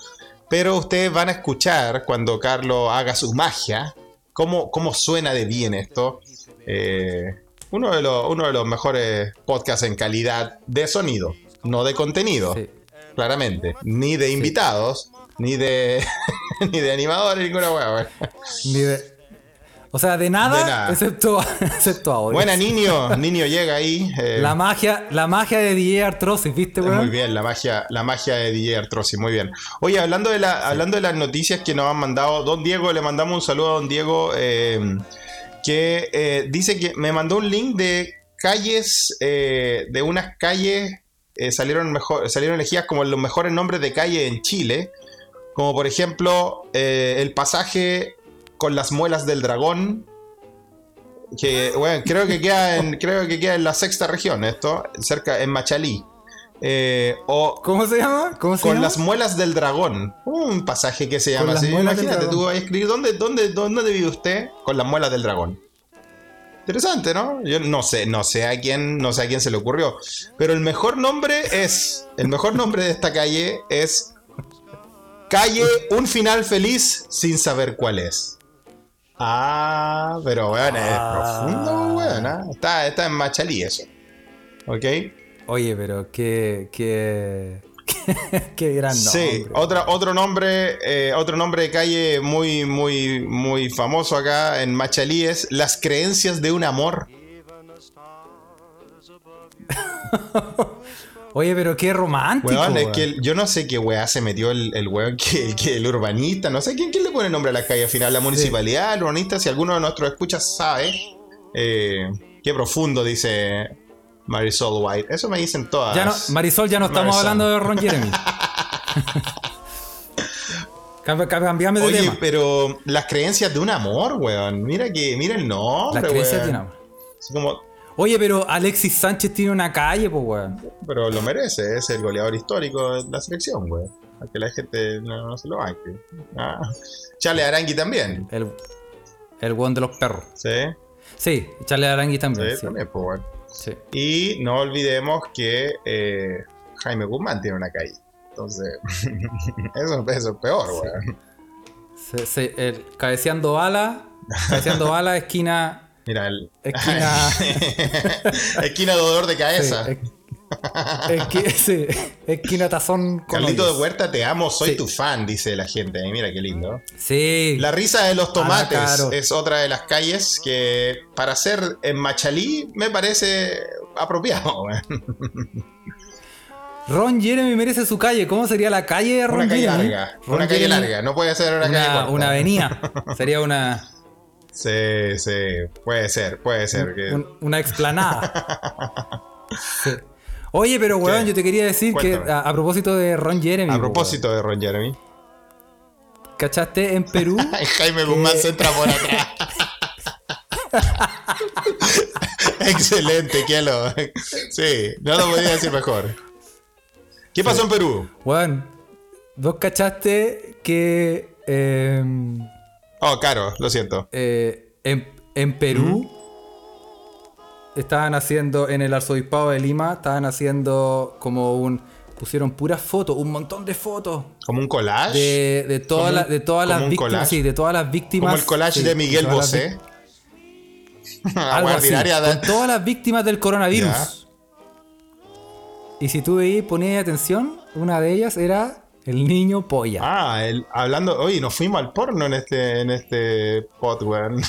Pero ustedes van a escuchar cuando Carlos haga su magia. Cómo, cómo suena de bien esto. Eh, uno, de los, uno de los mejores podcasts en calidad de sonido, no de contenido. Sí. Claramente. Ni de invitados, ni de. ni de animadores, ninguna hueá. Ni de- O sea, de nada, De nada. excepto, excepto ahora. Buena, niño. Niño llega ahí. eh, La magia, la magia de DJ Artrosis, ¿viste, weón? Muy bien, la magia, la magia de DJ Artrosi, muy bien. Oye, hablando de, la, hablando de las noticias que nos han mandado, Don Diego, le mandamos un saludo a Don Diego, eh, que eh, dice que me mandó un link de calles, eh, de unas calles, eh, salieron, mejor, salieron elegidas como los mejores nombres de calle en Chile, como por ejemplo el pasaje con las muelas del dragón, que bueno, creo que queda en, creo que queda en la sexta región, esto, cerca, en Machalí. Eh, o ¿Cómo se llama? ¿Cómo se con llama? las muelas del dragón. Un pasaje que se llama así. Imagínate, tú vas a escribir ¿dónde, dónde, dónde vive usted con las muelas del dragón. Interesante, ¿no? Yo no sé, no sé a quién, no sé a quién se le ocurrió. Pero el mejor nombre es. El mejor nombre de esta calle es. Calle Un Final Feliz sin saber cuál es. Ah, pero weón, es Ah. profundo, weón. ¿ah? Está, está en Machalí eso. ¿Ok? Oye, pero qué, qué, qué, gran nombre. Sí, otra, otro nombre, eh, otro nombre de calle muy, muy, muy famoso acá en Machalí es Las creencias de un amor. Oye, pero qué romántico. Weón, es que el- yo no sé qué weá se metió el, el weón que, que el urbanista, no sé quién, quién le pone nombre a la calle al final, la municipalidad, el urbanista, si alguno de nuestros escuchas sabe, eh, qué profundo dice Marisol White. Eso me dicen todas. Ya no, Marisol, ya no estamos Marisol. hablando de Ron Jeremy. Cam- cam- Cambiame de Oye, tema. pero las creencias de un amor, weón. Mira que, mira el nombre, Las creencias weón. de un amor. Como, Oye, pero Alexis Sánchez tiene una calle, pues, weón. Pero lo merece, es el goleador histórico de la selección, güey. A que la gente no, no se lo banque. Ah. Charles Arangui también. El, el weón de los perros. Sí, Sí, Charles Arangui también. Sí, también, pues, güey. Sí. Y no olvidemos que eh, Jaime Guzmán tiene una calle. Entonces, eso, eso es peor. Se- se- el- cabeceando bala, cabeceando bala, esquina. Mira, el. Esquina. Esquina de odor de sí, cabeza. Esqui- sí, esquina tazón con Carlito de. Huerta, te amo, soy Sí. tu fan, dice la gente. Ay, Mira qué lindo. Sí. La risa de los tomates Caro. es otra de las calles que para ser en Machalí me parece apropiado. Ron Jeremy merece su calle. ¿Cómo sería la calle de Ron Una calle Jeremy? larga, Ron una calle Jeremy, larga, no puede ser una, calle corta. una avenida. Sería una, Sí, sí, puede ser, puede ser. que- una explanada. Sí. Oye, pero weón, ¿Qué? yo te quería decir Cuéntame. que a, a propósito de Ron Jeremy. A propósito de Ron Jeremy, ¿Cachaste en Perú? Jaime Guzmán se entra por atrás. Excelente, Kielo. Sí, no lo podía decir mejor. ¿Qué pasó en Perú? Weón, vos cachaste que em, Oh, caro, lo siento. eh, en, en Perú estaban haciendo, en el arzobispado de Lima, estaban haciendo como un. Pusieron puras fotos, un montón de fotos ¿Como un collage? de, de, las- de todas las víctimas. Sí, de todas las víctimas. Como el collage sí, de Miguel Bosé. Algo así, con todas las víctimas del coronavirus. Ya. Y si tú veías, ponías atención, una de ellas era el niño polla. Ah, el- hablando. Oye, nos fuimos al porno en este, en este pod, weón.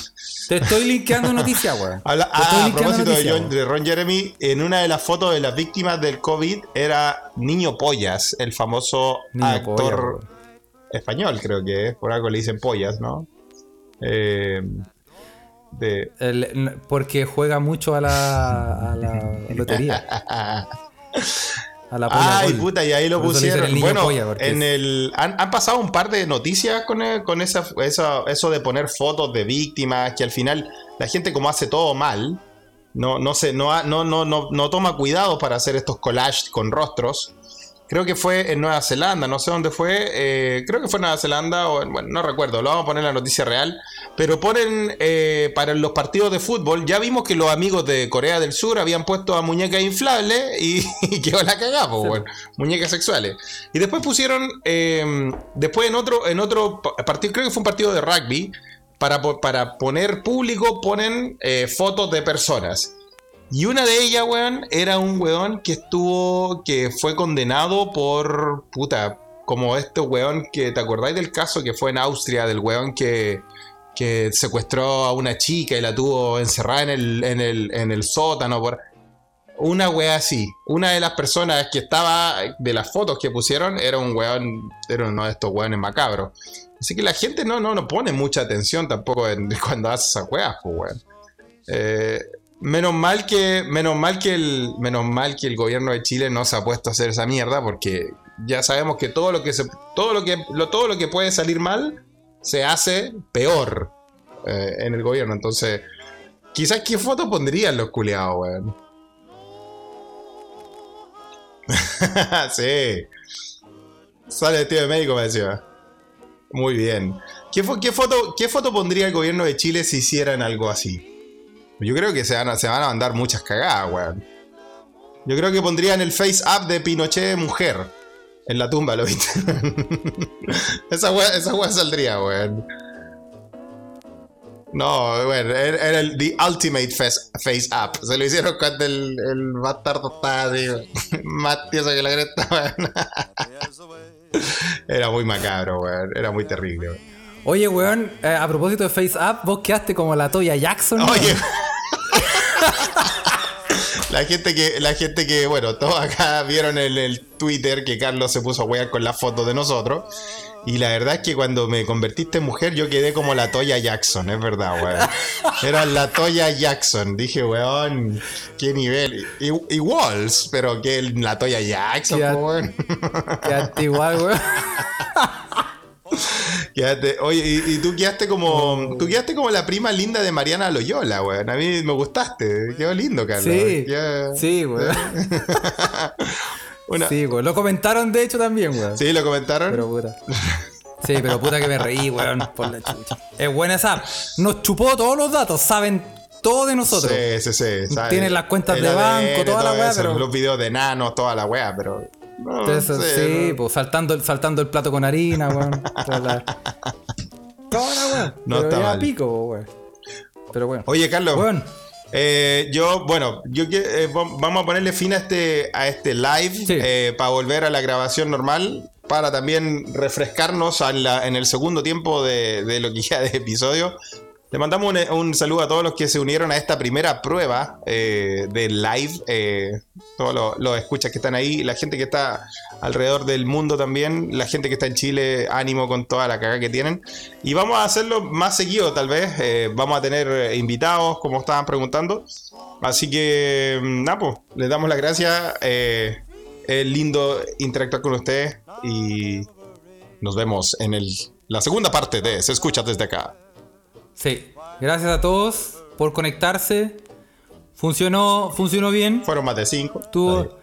Te estoy linkeando noticias, weón. Habla- ah, a linkeando propósito de, John- de Ron Jeremy, en una de las fotos de las víctimas del COVID era Niño Pollas, el famoso Niño actor polla, español, creo que es. Por algo le dicen pollas, ¿no? Eh, de, El- porque juega mucho a la, a la lotería. A la polla Ay, gol. puta, y ahí lo pusieron. el Bueno, polla, porque en el han, han pasado un par de noticias con, el- con esa, esa- eso de poner fotos de víctimas, que al final la gente como hace todo mal, no, no, se, no, no, no, no, no toma cuidado para hacer estos collages con rostros. Creo que fue en Nueva Zelanda, no sé dónde fue. eh, creo que fue en Nueva Zelanda, o en- bueno, no recuerdo, lo vamos a poner en la noticia real. Pero ponen eh, para los partidos de fútbol, ya vimos que los amigos de Corea del Sur habían puesto a muñecas inflables y, y quedó la cagada, Sí. weón. muñecas sexuales. Y después pusieron, eh, después en otro, en otro pa- partido, creo que fue un partido de rugby, para, para poner público, ponen fotos de personas. Y una de ellas, weón, era un weón que estuvo, que fue condenado por, puta, como este weón que, ¿te acordáis del caso que fue en Austria, del weón que, que secuestró a una chica y la tuvo encerrada en el, en el, en el sótano? Por... Una wea así. Una de las personas que estaba, de las fotos que pusieron, era un weón, era uno de estos weones macabros. Así que la gente no, no, no pone mucha atención tampoco en- cuando hace esas weas, pues weón. Eh, menos mal que menos mal que el menos mal que el gobierno de Chile no se ha puesto a hacer esa mierda porque ya sabemos que todo lo que se todo lo que lo- todo lo que puede salir mal se hace peor eh, en el gobierno entonces quizás qué foto pondrían los culiados weón sí. Sale vestido de médico, me decía. Muy bien. ¿Qué, fo- qué foto, ¿Qué foto pondría el gobierno de Chile si hicieran algo así? Yo creo que se van a, se van a mandar muchas cagadas, weón. Yo creo que pondrían el face up de Pinochet mujer en la tumba, ¿lo viste? esa weá esa saldría, weón. No, bueno, era, el The Ultimate face, face Up. Se lo hicieron cuando el, el bastardo estaba así, más tieso que la cresta, weón. Era muy macabro, weón. Era muy terrible, weón. Oye, weón, eh, a propósito de Face Up, vos quedaste como la Toya Jackson. Oye. La gente que, la gente que, bueno, todos acá vieron en el Twitter que Carlos se puso a wear con las fotos de nosotros. Y la verdad es que cuando me convertiste en mujer, yo quedé como la Toya Jackson, es verdad, weón. Era la Toya Jackson. Dije, weón, qué nivel. Y, Walls, pero que la Toya Jackson, weón. Quedaste igual, weón. Oye, y, y tú quedaste como. Tú quedaste como la prima linda de Mariana Loyola, weón. A mí me gustaste. Quedó lindo, Carlos. Sí, Quedó- sí, weón. Una- Sí, weón. Lo comentaron de hecho también, weón. ¿Sí? ¿Lo comentaron? Pero puta. Sí, pero puta que me reí, weón, por la chucha. Es buena esa. Nos chupó todos los datos, saben todo de nosotros. Sí, sí, sí. Tienen las cuentas de banco, toda la todo weá, pero- Los videos de enanos, toda la weá, pero. No, sí, pues saltando, el- saltando el plato con harina, weón. Toda la. Weón. No Pero está mal. pico, weón. Pero bueno. Oye, Carlos. Weón. Eh, yo, bueno, yo eh, vam- vamos a ponerle fin a este, a este live Sí. eh, para volver a la grabación normal, para también refrescarnos en, la- en el segundo tiempo de, de lo que ya de episodio. Le mandamos un, saludo a todos los que se unieron a esta primera prueba eh, de live. eh, todos los, escuchas que están ahí, la gente que está alrededor del mundo también, la gente que está en Chile, ánimo con toda la caga que tienen. Y vamos a hacerlo más seguido, tal vez. eh, vamos a tener eh, invitados, como estaban preguntando. Así que, mm, nada, pues, les damos las gracias. es lindo interactuar con ustedes y nos vemos en el, la segunda parte de Se Escucha desde acá. Sí. Gracias a todos por conectarse. Funcionó, funcionó bien. Fueron más de cinco. Tuvo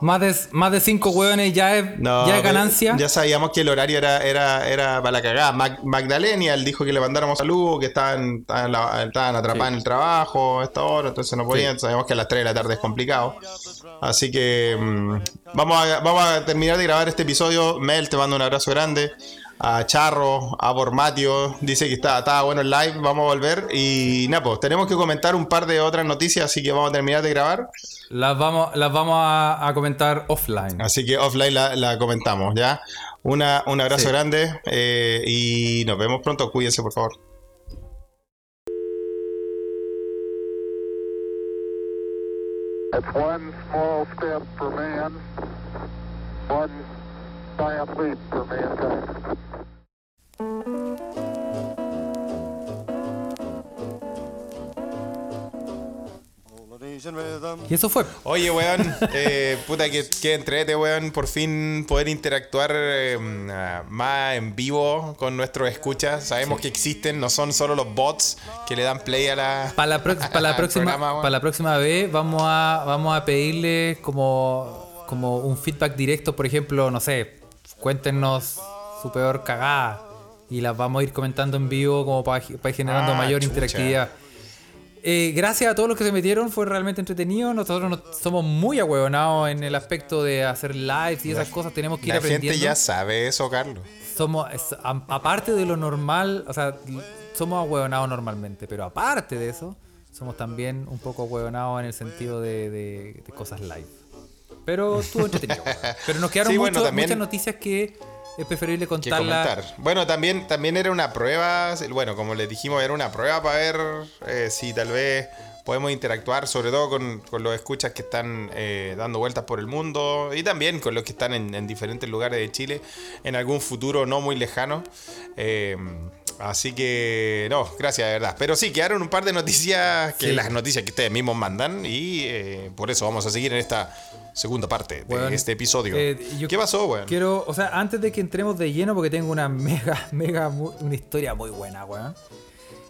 más de, más de cinco hueones, ya es, No, ya es ganancia. Ya sabíamos que el horario era, era, era para la cagada. Mag- Magdalena él dijo que le mandáramos saludos, que estaban, estaban, estaban atrapadas Sí. en el trabajo a esta hora, entonces no podían. Sabemos que a las 3 de la tarde es complicado. Así que mm, vamos, a, vamos a terminar de grabar este episodio. Mel, te mando un abrazo grande. A Charro, a Bormatio, dice que está, estaba bueno el live, vamos a volver. Y nada, pues tenemos que comentar un par de otras noticias, así que vamos a terminar de grabar. Las vamos, las vamos a, a comentar offline. Así que offline la, la comentamos, ¿ya? Una, un abrazo Sí. grande eh, y nos vemos pronto. Cuídense, por favor. It's one small step for man, one giant leap for mankind. Y eso fue. Oye, weón, eh, puta que, que entrete, weón, por fin poder interactuar eh, ah, más en vivo con nuestros escuchas. Sabemos que existen, no son solo los bots que le dan play a la... Para la, pro- próxima, programa, la próxima vez vamos a, vamos a pedirle como, como un feedback directo, por ejemplo, no sé, cuéntenos su peor cagada y las vamos a ir comentando en vivo como para, para ir generando Ah, mayor chucha. interactividad. Eh, gracias a todos los que se metieron, fue realmente entretenido. Nosotros no- somos muy ahueonados en el aspecto de hacer lives y esas cosas. Tenemos que ir La aprendiendo. gente ya sabe eso, Carlos. somos, es- a- aparte de lo normal, o sea, somos ahueonados normalmente, pero aparte de eso, somos también un poco ahueonados en el sentido de, de- de cosas live. Pero estuvo entretenido. Pero nos quedaron Sí, bueno, mucho- también- muchas noticias que es preferible comentar. Bueno, también, también era una prueba, bueno, como les dijimos, era una prueba para ver eh, si tal vez podemos interactuar, sobre todo con, con los escuchas que están eh, dando vueltas por el mundo y también con los que están en, en diferentes lugares de Chile en algún futuro no muy lejano. Eh, así que, no, gracias de verdad. Pero sí, quedaron un par de noticias, que Sí. las noticias que ustedes mismos mandan y eh, por eso vamos a seguir en esta segunda parte de este episodio. eh, ¿Qué pasó, weón? Quiero, o sea, antes de que entremos de lleno, porque tengo una mega, mega, una historia muy buena, weón.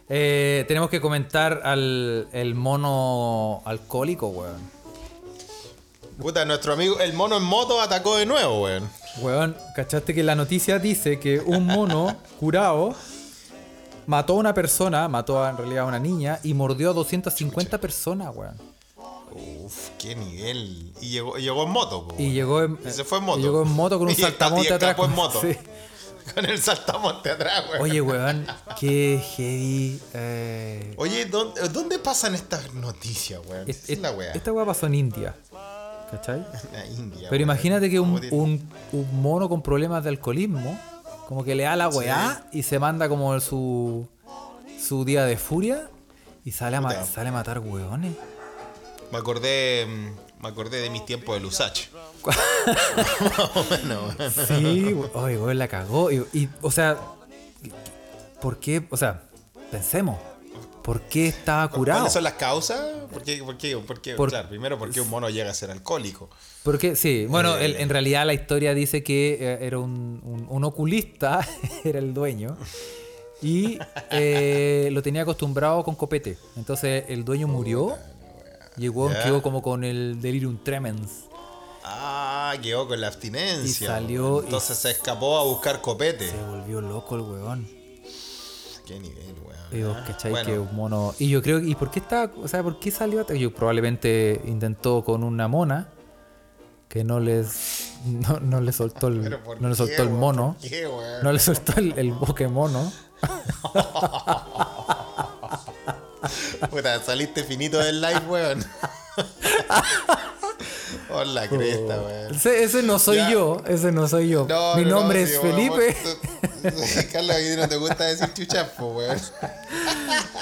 Eh, tenemos que comentar al el mono alcohólico, weón. Puta, nuestro amigo, el mono en moto atacó de nuevo, weón. Weón, ¿cachaste que la noticia dice que un mono curado mató a una persona, mató a, en realidad a una niña y mordió a 250 personas, weón? Uf, qué nivel. Y llegó, llegó en moto, po, Y weón. llegó en, Y se fue en moto. y llegó en moto con un Y saltamonte y atrás. escapó en moto. Sí. Con el saltamonte atrás, weón. Oye, weón, qué heavy. eh, Oye, ¿dónde, dónde pasan estas noticias, weón? es- es la weá. Esta weá pasó en India. ¿Cachai? La India, Pero weón. imagínate que un, ¿Cómo tiene- un, un mono con problemas de alcoholismo, como que le da la weá y se manda como su, su día de furia y sale a, ma- sale a matar weones. Me acordé, mm, me acordé de mis tiempos de Lusach. bueno. Sí, oye, weón, la cagó. Y, y, o sea, ¿por qué? O sea, pensemos, ¿por qué estaba curado? ¿Cuáles son las causas? ¿Por qué? ¿Por qué? ¿Por qué? Por- claro, primero, porque un mono llega a ser alcohólico? Porque sí, bueno, Eh, el- en realidad la historia dice que eh, era un, un- un oculista, era el dueño, y eh, lo tenía acostumbrado con copete. Entonces el dueño murió, llegó, Ya. quedó como con el delirium tremens. Ah, quedó con la abstinencia. Y salió y- Entonces se escapó a buscar copete. Se volvió loco el weón. Qué nivel, weón. Y vos, ¿cachai? bueno, Que un mono. Y yo creo. ¿Y por qué está.? O sea, ¿por qué salió? Yo probablemente intentó con una mona. Que no les. No, no le soltó el. ¿por No le soltó el mono. ¿Por qué? No le soltó el, el boque mono. Puta, saliste finito del live, weón. Hola, cresta, weón. Ese, ese no soy Ya. yo. Ese no soy yo. No, Mi no, nombre no, es sí, Felipe. Carlos, a ti no te gusta decir chuchapo, weón.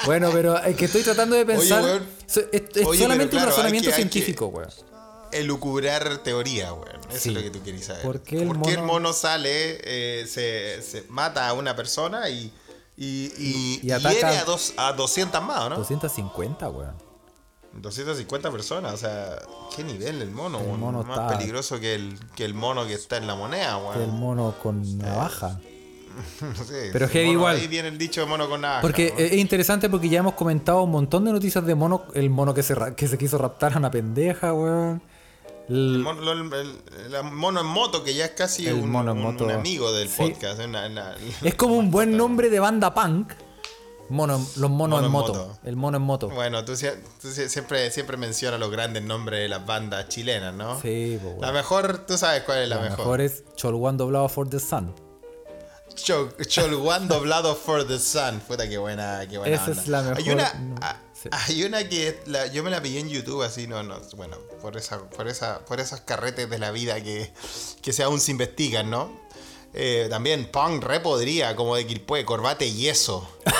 Bueno, pero es que estoy tratando de pensar. so- es es Oye, solamente claro, un razonamiento que- hay que- científico, weón. Elucubrar teoría, weón. Eso Sí. es lo que tú querías saber. ¿Por qué el mono- mono sale, eh, se, se mata a una persona y, y, y, Y ataca- a, dos, a 200 más, ¿no? 250, weón. 250 personas, o sea, qué nivel el mono, El mono más está- peligroso que el, que el mono que está en la moneda, El weón. mono con navaja. No sé, Pero el heavy igual. Ahí viene el dicho de mono con navaja. Porque ¿no? es interesante porque ya hemos comentado un montón de noticias de mono. El mono que se, que se quiso raptar a una pendeja, weón. El- El mono, lo- el- el- el mono en moto, que ya es casi un, mono en un- moto. un amigo del Sí. podcast. una- una- es como un buen nombre de banda punk. Mono, los monos Mono en en moto. moto. El mono en moto. Bueno, tú, sie- tú sie- siempre, siempre mencionas los grandes nombres de las bandas chilenas, ¿no? Sí, po, weón. La mejor, tú sabes cuál es la, La mejor. mejor es Cholwan doblado for the sun. Cho- Cholwan doblado for the sun. Puta, qué buena, qué buena Esa banda. es la mejor- Hay una, sí. hay una que la- yo me la pillé en YouTube así, no, no, bueno, por esa, por esa, por esos carretes de la vida que, que se aún se investigan, ¿no? Eh, también punk re podría, como de Quilpue, corbate y yeso. Eh,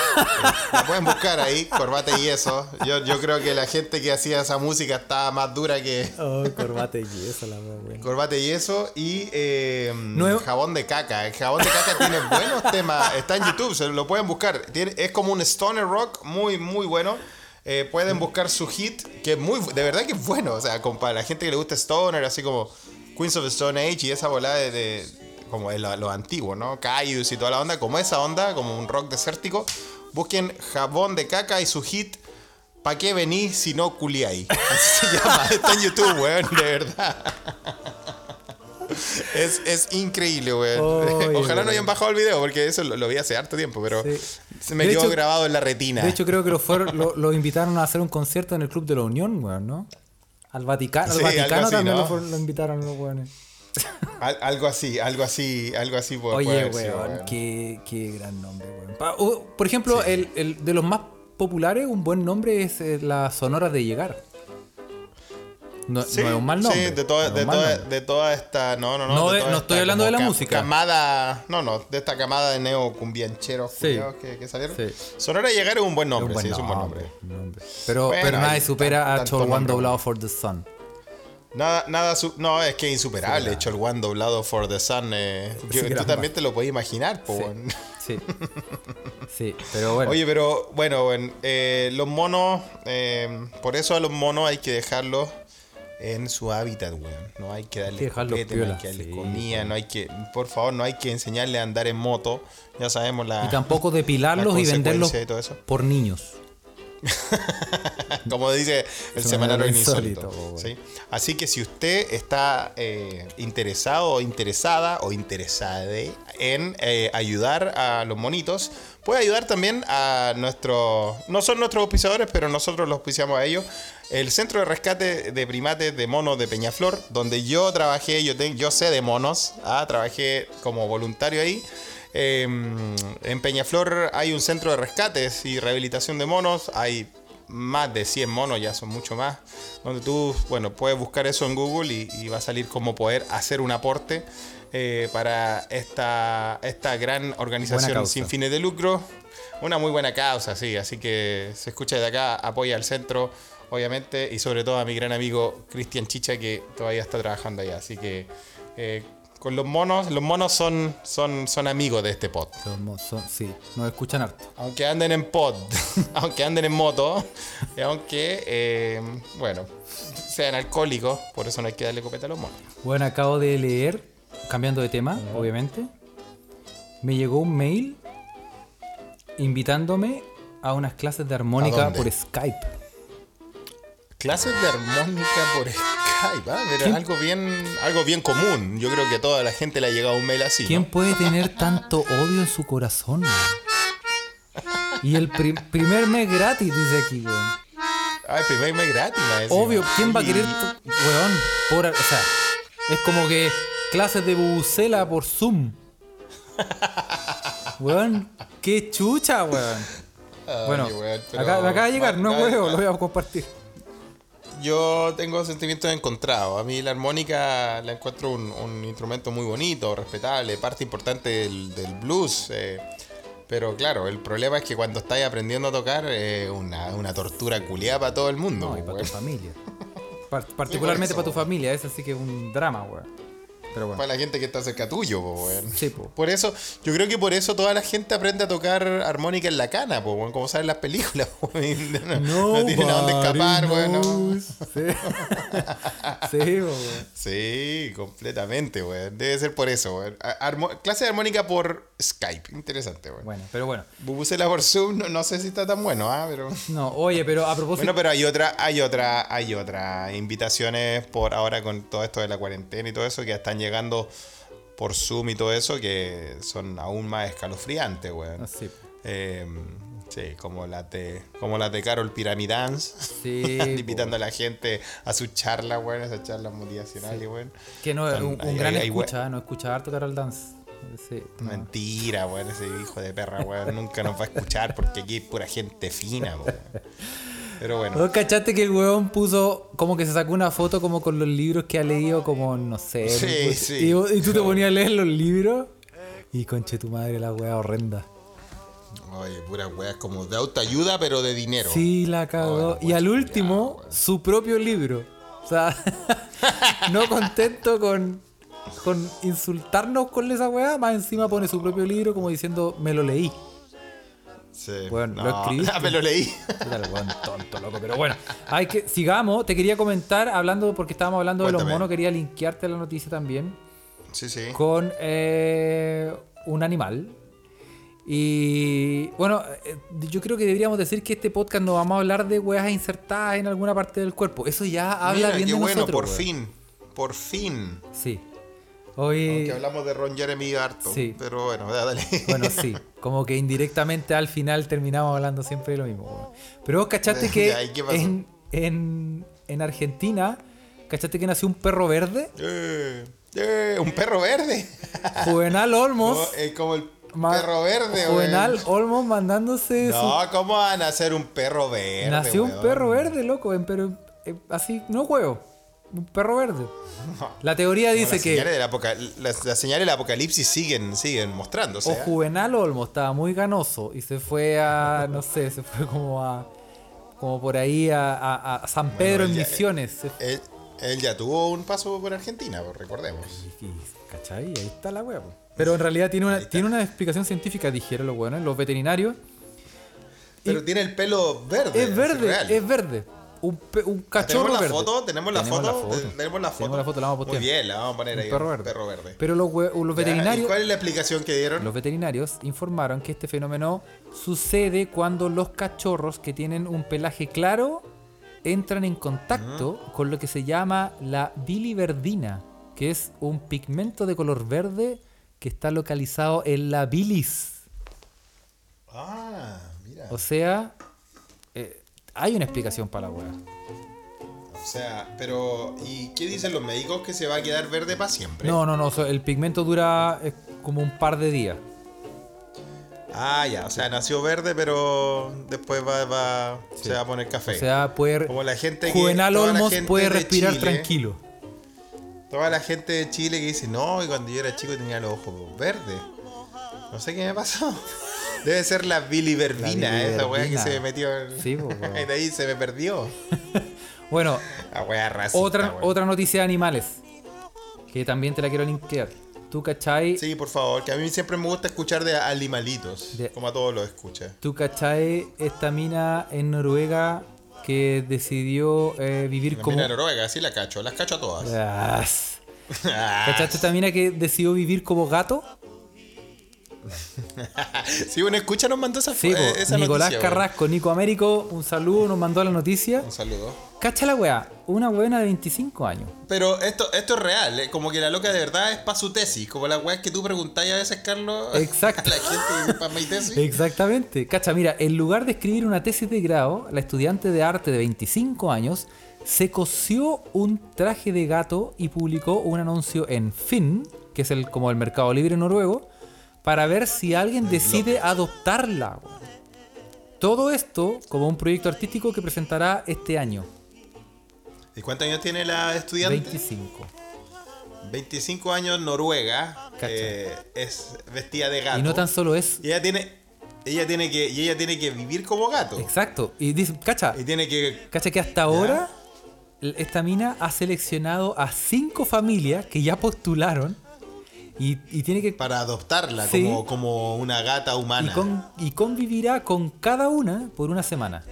la pueden buscar ahí, corbate y yeso. Yo, yo creo que la gente que hacía esa música estaba más dura que, Oh, corbate y eso, la weón. Corbate y eso y eh, Nuevo- jabón de caca. El jabón de caca tiene buenos temas. Está en YouTube, se lo pueden buscar. Tiene, es como un stoner rock muy, muy bueno. Eh, pueden buscar su hit, que es muy, de verdad que es bueno. O sea, para la gente que le gusta stoner, así como Queens of Stone Age y esa volada de, de- como de lo, lo antiguo, ¿no? Caius y toda la onda, como esa onda, como un rock desértico. Busquen jabón de caca y su hit. ¿Pa' qué venís si no culiáis? Así se llama. Está en YouTube, weón, de verdad. Es, es increíble. Oye, Ojalá no hayan bajado el video, porque eso lo, lo vi hace harto tiempo, pero Sí. se me De quedó hecho- grabado en la retina. De hecho, creo que lo, fueron, lo, lo invitaron a hacer un concierto en el Club de la Unión, weón, ¿no? Al Vaticano, al Sí, Vaticano así, también ¿no? lo, fueron- lo invitaron los weones. Al- algo así, algo así, algo así puede, puede Oye, sido, weón, qué, qué gran nombre, weón. Pa- o, por ejemplo, el, el de los más populares, un buen nombre es eh, la Sonora de Llegar. No, Sí, no es un mal nombre. Sí, de toda, no de, de esta. No, no, no. No de de- toda no esta estoy hablando de la ca- música. Camada. No, no, de esta camada de neocumbiancheros Sí. que, que salieron. Sí. Sonora Llegar es un buen Es un nombre, buen sí, es un buen nombre. Pero, Bueno, pero nadie supera a tanto Chol One nombre, doblado for the Sun. Nada, nada, su- no, es que es insuperable. Superable. Hecho el One doblado for the Sun. eh, que tú también te lo podés imaginar, po, Sí. Sí. Sí, pero bueno. Oye, pero bueno, weón, eh, los monos, eh, por eso a los monos hay que dejarlos en su hábitat, weón. No hay que darles que dejarlos copete, no hay piola, que darles sí, comida, no hay que, por favor, no hay que enseñarles a andar en moto. Ya sabemos la. y tampoco depilarlos la y venderlos consecuencia de todo eso. por niños. Como dice el semanario Semanario insólito. insólito. Así que si usted está eh, interesado o interesada o interesada en eh, ayudar a los monitos, puede ayudar también a nuestros. No son nuestros auspiciadores, pero nosotros los auspiciamos a ellos. El Centro de Rescate de Primates de Monos de Peñaflor, donde yo trabajé, yo, te- yo sé de monos, ah, trabajé como voluntario ahí. Eh, en Peñaflor hay un centro de rescates y rehabilitación de monos. Hay más de 100 monos, ya son mucho más. Donde tú, bueno, puedes buscar eso en Google y, y va a salir cómo poder hacer un aporte eh, para esta, esta gran organización sin fines de lucro. Una muy buena causa, sí. Así que se escucha de acá, apoya al centro, obviamente, y sobre todo a mi gran amigo Cristian Chicha, que todavía está trabajando allá. Así que eh, con los monos, los monos son, son, son amigos de este pod. Mo- son- sí, nos escuchan harto. Aunque anden en pod, aunque anden en moto, y aunque, eh, bueno, sean alcohólicos, por eso no hay que darle copeta a los monos. Bueno, acabo de leer, cambiando de tema, obviamente. Me llegó un mail invitándome a unas clases de ¿A armónica por Skype. Clases de armónica por Skype, ¿ah? Pero ¿Quién- algo bien, algo bien común. Yo creo que a toda la gente le ha llegado un mail así. ¿no? ¿Quién puede tener tanto odio en su corazón? Y el pri- primer mes gratis, dice aquí, weón. Ah, el primer mes gratis. Obvio, ¿quién va a querer, weón? Por, o sea, es como que clases de bubucela por Zoom. Weón, qué chucha, weón. ay, Bueno, weón, pero- acá, me acaba de llegar, no huevo, lo voy a compartir. Yo tengo sentimientos encontrados. A mí la armónica la encuentro un, un instrumento muy bonito, respetable, parte importante del, del blues. eh, pero claro, el problema es que cuando estáis aprendiendo a tocar es una, una tortura culiada para todo el mundo. No, y para tu familia. Par- particularmente para tu familia, eso sí que es un drama, weón. Pero bueno. Para la gente que está cerca tuyo, po, weón. Sí, po. Por eso, yo creo que por eso toda la gente aprende a tocar armónica en la cana, po, weón, como saben las películas, po, no, no tienen a dónde escapar, weón. no. Sí, sí weón. Sí, completamente, weón. Debe ser por eso, weón. Armo- clase de armónica por Skype. Interesante, weón. Bueno, pero bueno. Bubusela por Zoom, no, no sé si está tan bueno, ¿ah? Pero... No, oye, pero a propósito. Bueno, pero hay otra, hay otra, hay otra invitaciones por ahora con todo esto de la cuarentena y todo eso que están llegando por Zoom y todo eso que son aún más escalofriantes, weón. Ah, sí. Eh, sí, como las de, como las de Carol Pyramidance. Sí, invitando a la gente a su charla, weón, esas charlas motivacionales, weón. Que no, un, un hay- gran hay- hay we- escucha, no escucha harto Carol Dance. Sí, no. Mentira, weón, ese hijo de perra, weón, nunca nos va a escuchar porque aquí hay pura gente fina, weón. Pero bueno. ¿Vos cachaste que el weón puso como que se sacó una foto como con los libros que ha leído como, no sé. Sí, sí. Y, tú te ponías a leer los libros y conche tu madre la weá horrenda. Oye, pura weas como de autoayuda, pero de dinero. Sí, la cagó. Y al weá último, su propio libro. O sea, no contento con, con insultarnos con esa weá, más encima pone su propio libro como diciendo, me lo leí. Sí. Bueno, lo no, escribiste. me lo leí. Tonto, loco. Pero bueno, hay que, sigamos. Te quería comentar, hablando, porque estábamos hablando de los monos, quería linkearte la noticia también Sí, sí. con eh, un animal. Y bueno, eh, yo creo que deberíamos decir que este podcast no vamos a hablar de weas insertadas en alguna parte del cuerpo. Eso ya habla Mira, bien qué de bueno, nosotros. por fin. Por fin. Sí. Hoy. Aunque hablamos de Ron Jeremy harto. Sí. Pero bueno, dale. Bueno, sí. Como que indirectamente al final terminamos hablando siempre de lo mismo. Pero vos cachaste que en, en, en Argentina, ¿cachaste que nació un perro verde? Eh, eh, un perro verde. Juvenal Olmos. No, es como el perro verde, Juvenal. Olmos mandándose No, ¿cómo van a ser un perro verde? Nació un perro verde, loco. Pero eh, así, no huevo. Un perro verde. La teoría dice las que. señales del las, las señales del apocalipsis siguen, siguen mostrándose. O ¿eh? Juvenal Olmo estaba muy ganoso y se fue a, no sé, se fue como a, como por ahí a, a- a San Pedro en ya- Misiones. Él, él ya tuvo un paso por Argentina, pues, recordemos. Y- ¿Cachai? Ahí está la wea. po. Pero en realidad tiene una, tiene una explicación científica, dijeron los buenos, los veterinarios. Pero Y tiene el pelo verde. es verde, es verde. Un, un cachorro ¿Tenemos la verde. foto? ¿Tenemos la foto? Tenemos la foto. Tenemos la foto, la vamos a Muy postear. bien, la vamos a poner Un ahí. perro verde. perro verde. Pero los, hue- los Ya, ¿y veterinarios... ¿Cuál es la explicación que dieron? Los veterinarios informaron que este fenómeno sucede cuando los cachorros que tienen un pelaje claro entran en contacto con lo que se llama la biliverdina, que es un pigmento de color verde que está localizado en la bilis. Ah, mira. O sea, eh, hay una explicación para la weá. O sea, pero ¿y qué dicen los médicos que se va a quedar verde para siempre? No, no, no, el pigmento dura eh, como un par de días. Ah, ya, o sea, nació verde, pero después va, va- se va a poner café. O sea, puede... Como la gente que- Juvenal la Olmos gente puede de respirar Chile. tranquilo. Toda la gente de Chile que dice, no, y cuando yo era chico tenía los ojos verdes. No sé qué me pasó. Debe ser la biliverbina, La esa weá que biliverbina. se me metió. en- Sí, po, de ahí se me perdió. Bueno, La racista. Otra, otra noticia de animales. Que también te la quiero linkear. ¿Tú cachai? Sí, por favor, que a mí siempre me gusta escuchar de animalitos. De- Como a todos los escucha. ¿Tú cachai esta mina en Noruega que decidió eh, vivir La como. mina de Noruega, sí la cacho, las cacho a todas. Ah, Ah, ¿Cachaste esta mina que decidió vivir como gato? sí, una escucha nos mandó esa, Sí, eh, esa Nicolás noticia. Carrasco, Nico Américo, un saludo, nos mandó la noticia. Un saludo. Cacha la weá, una buena de 25 años. Pero esto, esto es real, eh, como que la loca de verdad es para su tesis, como la weá que tú preguntáis a veces, Carlos, Exacto. a la gente para mi tesis. Exactamente. Cacha, mira, en lugar de escribir una tesis de grado, la estudiante de arte de 25 años se cosió un traje de gato y publicó un anuncio en Finn, que es el como el mercado libre noruego, para ver si alguien decide adoptarla. Todo esto como un proyecto artístico que presentará este año, ¿Y cuántos años tiene la estudiante? 25. 25 años, Noruega, eh, es vestida de gato. Y no tan solo es... Y ella tiene, ella tiene que, y ella tiene que vivir como gato. Exacto. Y dice, cacha, Y tiene que Cacha que hasta ahora esta mina ha seleccionado a cinco familias que ya postularon y, y tiene que para adoptarla Sí. como, como una gata y, humana. con- y convivirá con cada una por una semana.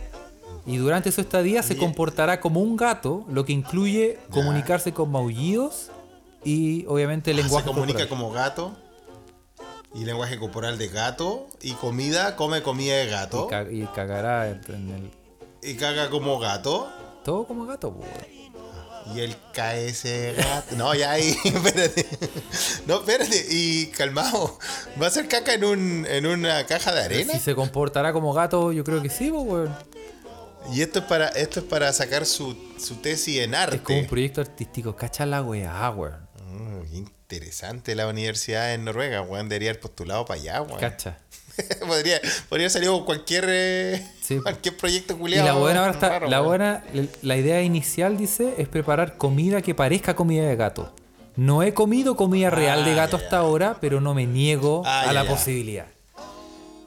Y durante su estadía se comportará como un gato, lo que incluye comunicarse con maullidos y obviamente el Ah, lenguaje se comunica corporal. como gato. Y lenguaje corporal de gato. Y comida, come comida de gato. y, ca- y cagará en el Y caga como gato. todo como gato. po, Y el KS gato. No, ya ahí, espérate. No, espérate. Y calmado. ¿Va a ser caca en, un, en una caja de arena? Si se comportará como gato, yo creo que sí, po, weón. Y esto es para, esto es para sacar su, su tesis en arte. Es como un proyecto artístico. Cacha la weá, weón. Mm, interesante la universidad en Noruega, weón. Debería haber postulado para allá, weón. Cacha. podría, podría salir con cualquier, eh, Sí. cualquier proyecto Y culiado. la buena ahora está, raro, la buena, la idea inicial dice es preparar comida que parezca comida de gato. No he comido comida real de Ah, gato ya, hasta ya. ahora, pero no me niego Ah, a ya, la posibilidad.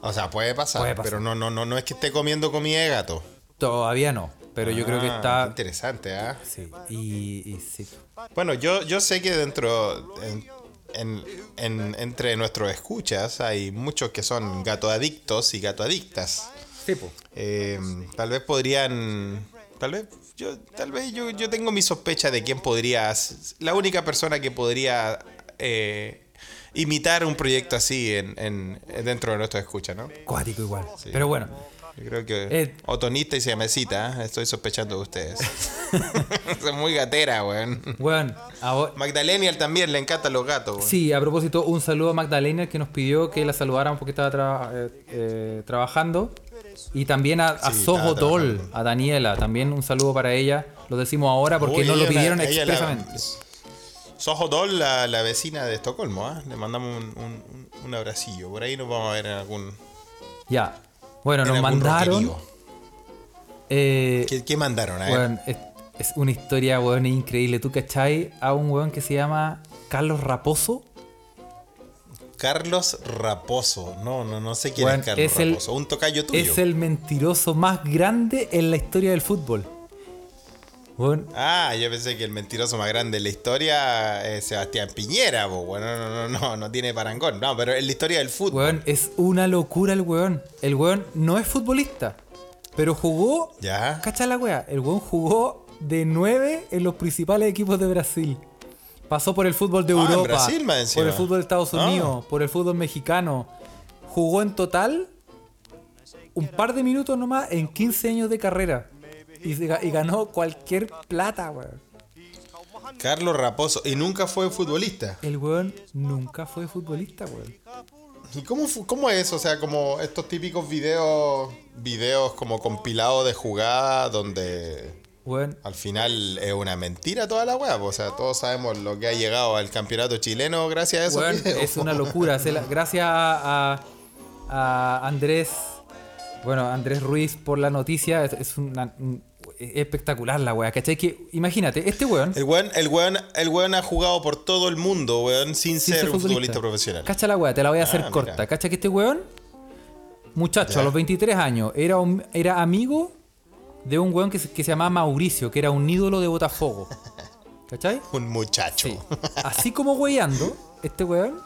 O sea, puede pasar, Puede pasar. pero no, no, no, no es que esté comiendo comida de gato. Todavía no, pero yo creo que Ah, está. interesante, ¿ah? Sí, y, y sí. Bueno, yo, yo sé que dentro, en, en- en- entre nuestros escuchas, hay muchos que son gato adictos y gato adictas. Sí, po. Eh, tal vez podrían. Tal vez. Yo, tal vez yo, yo tengo mi sospecha de quién podría. La única persona que podría eh, imitar un proyecto así en, en- dentro de nuestra escucha, ¿no? Cuático igual. Pero bueno, Yo creo que. Eh. Otonista y siamesita, ¿eh? estoy sospechando de ustedes. Son muy gatera, weón. bueno, ahora- Magdalenial también le encantan los gatos, weón. Sí, a propósito, un saludo a Magdalena que nos pidió que la saludáramos porque estaba tra- eh, eh, trabajando. Y también a, a Sí, Soho Doll, a Daniela, también un saludo para ella. Lo decimos ahora porque Uy, nos lo la- pidieron ella la- expresamente. Soho Doll, la, la vecina de Estocolmo. Le mandamos un, un, un- un abracillo. Por ahí nos vamos a ver en algún. Ya. Bueno, en nos mandaron. eh, ¿Qué, qué mandaron? A ver. weón, es, es una historia, weón, increíble. ¿Tú cachai a un weón que se llama Carlos Raposo? Carlos Raposo. No, no, no sé quién Weón, es Carlos es el- Raposo. Un tocayo tuyo. Es el mentiroso más grande en la historia del fútbol. Ah, yo pensé que el mentiroso más grande de la historia es Sebastián Piñera. Bueno, no, no, no, no, tiene parangón. No, pero en la historia del fútbol. weón, es una locura el weón. El weón no es futbolista. Pero jugó. Ya. Cacha la wea. El weón jugó de 9 en los principales equipos de Brasil. Pasó por el fútbol de Ah, en Europa. Brasil por el fútbol de Estados Ah. Unidos. Por el fútbol mexicano. Jugó en total un par de minutos nomás en 15 años de carrera. Y, se ga- y ganó cualquier plata, weón. Carlos Raposo. Y nunca fue futbolista. El weón nunca fue futbolista, weón. ¿Y cómo, cómo es? O sea, como estos típicos videos, videos como compilados de jugada donde al final es una mentira toda la weá. O sea, todos sabemos lo que ha llegado al campeonato chileno gracias a videos. es una locura. Gracias a, a- a Andrés, bueno, Andrés Ruiz por la noticia. Es, es una- un- es espectacular la weá, ¿cachai? Que, imagínate, este weón. El weón, el, weón, el weón ha jugado por todo el mundo, weón, sin, sin ser un futbolista profesional. Cacha la weá, te la voy a hacer Ah, corta. mira. Cacha que este weón, muchacho, Ya. a los 23 años, era, un- era amigo de un weón que se, que se llamaba Mauricio, que era un ídolo de Botafogo. ¿Cachai? Un muchacho. Sí. Así como weyando, este weón,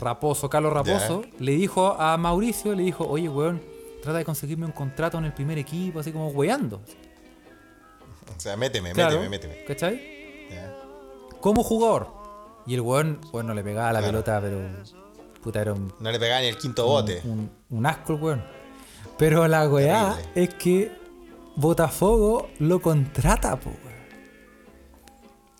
Raposo, Carlos Raposo, le dijo a Mauricio, le dijo, oye weón, trata de conseguirme un contrato en el primer equipo, así como weyando. O sea, méteme, Claro, méteme, méteme. ¿Cachai? Como jugador. Y el weón, bueno, le pegaba la Claro. pelota, pero puta, era un, No le pegaba ni el quinto bote. un, un asco el weón. Pero la weá Terrible. es que Botafogo lo contrata, po.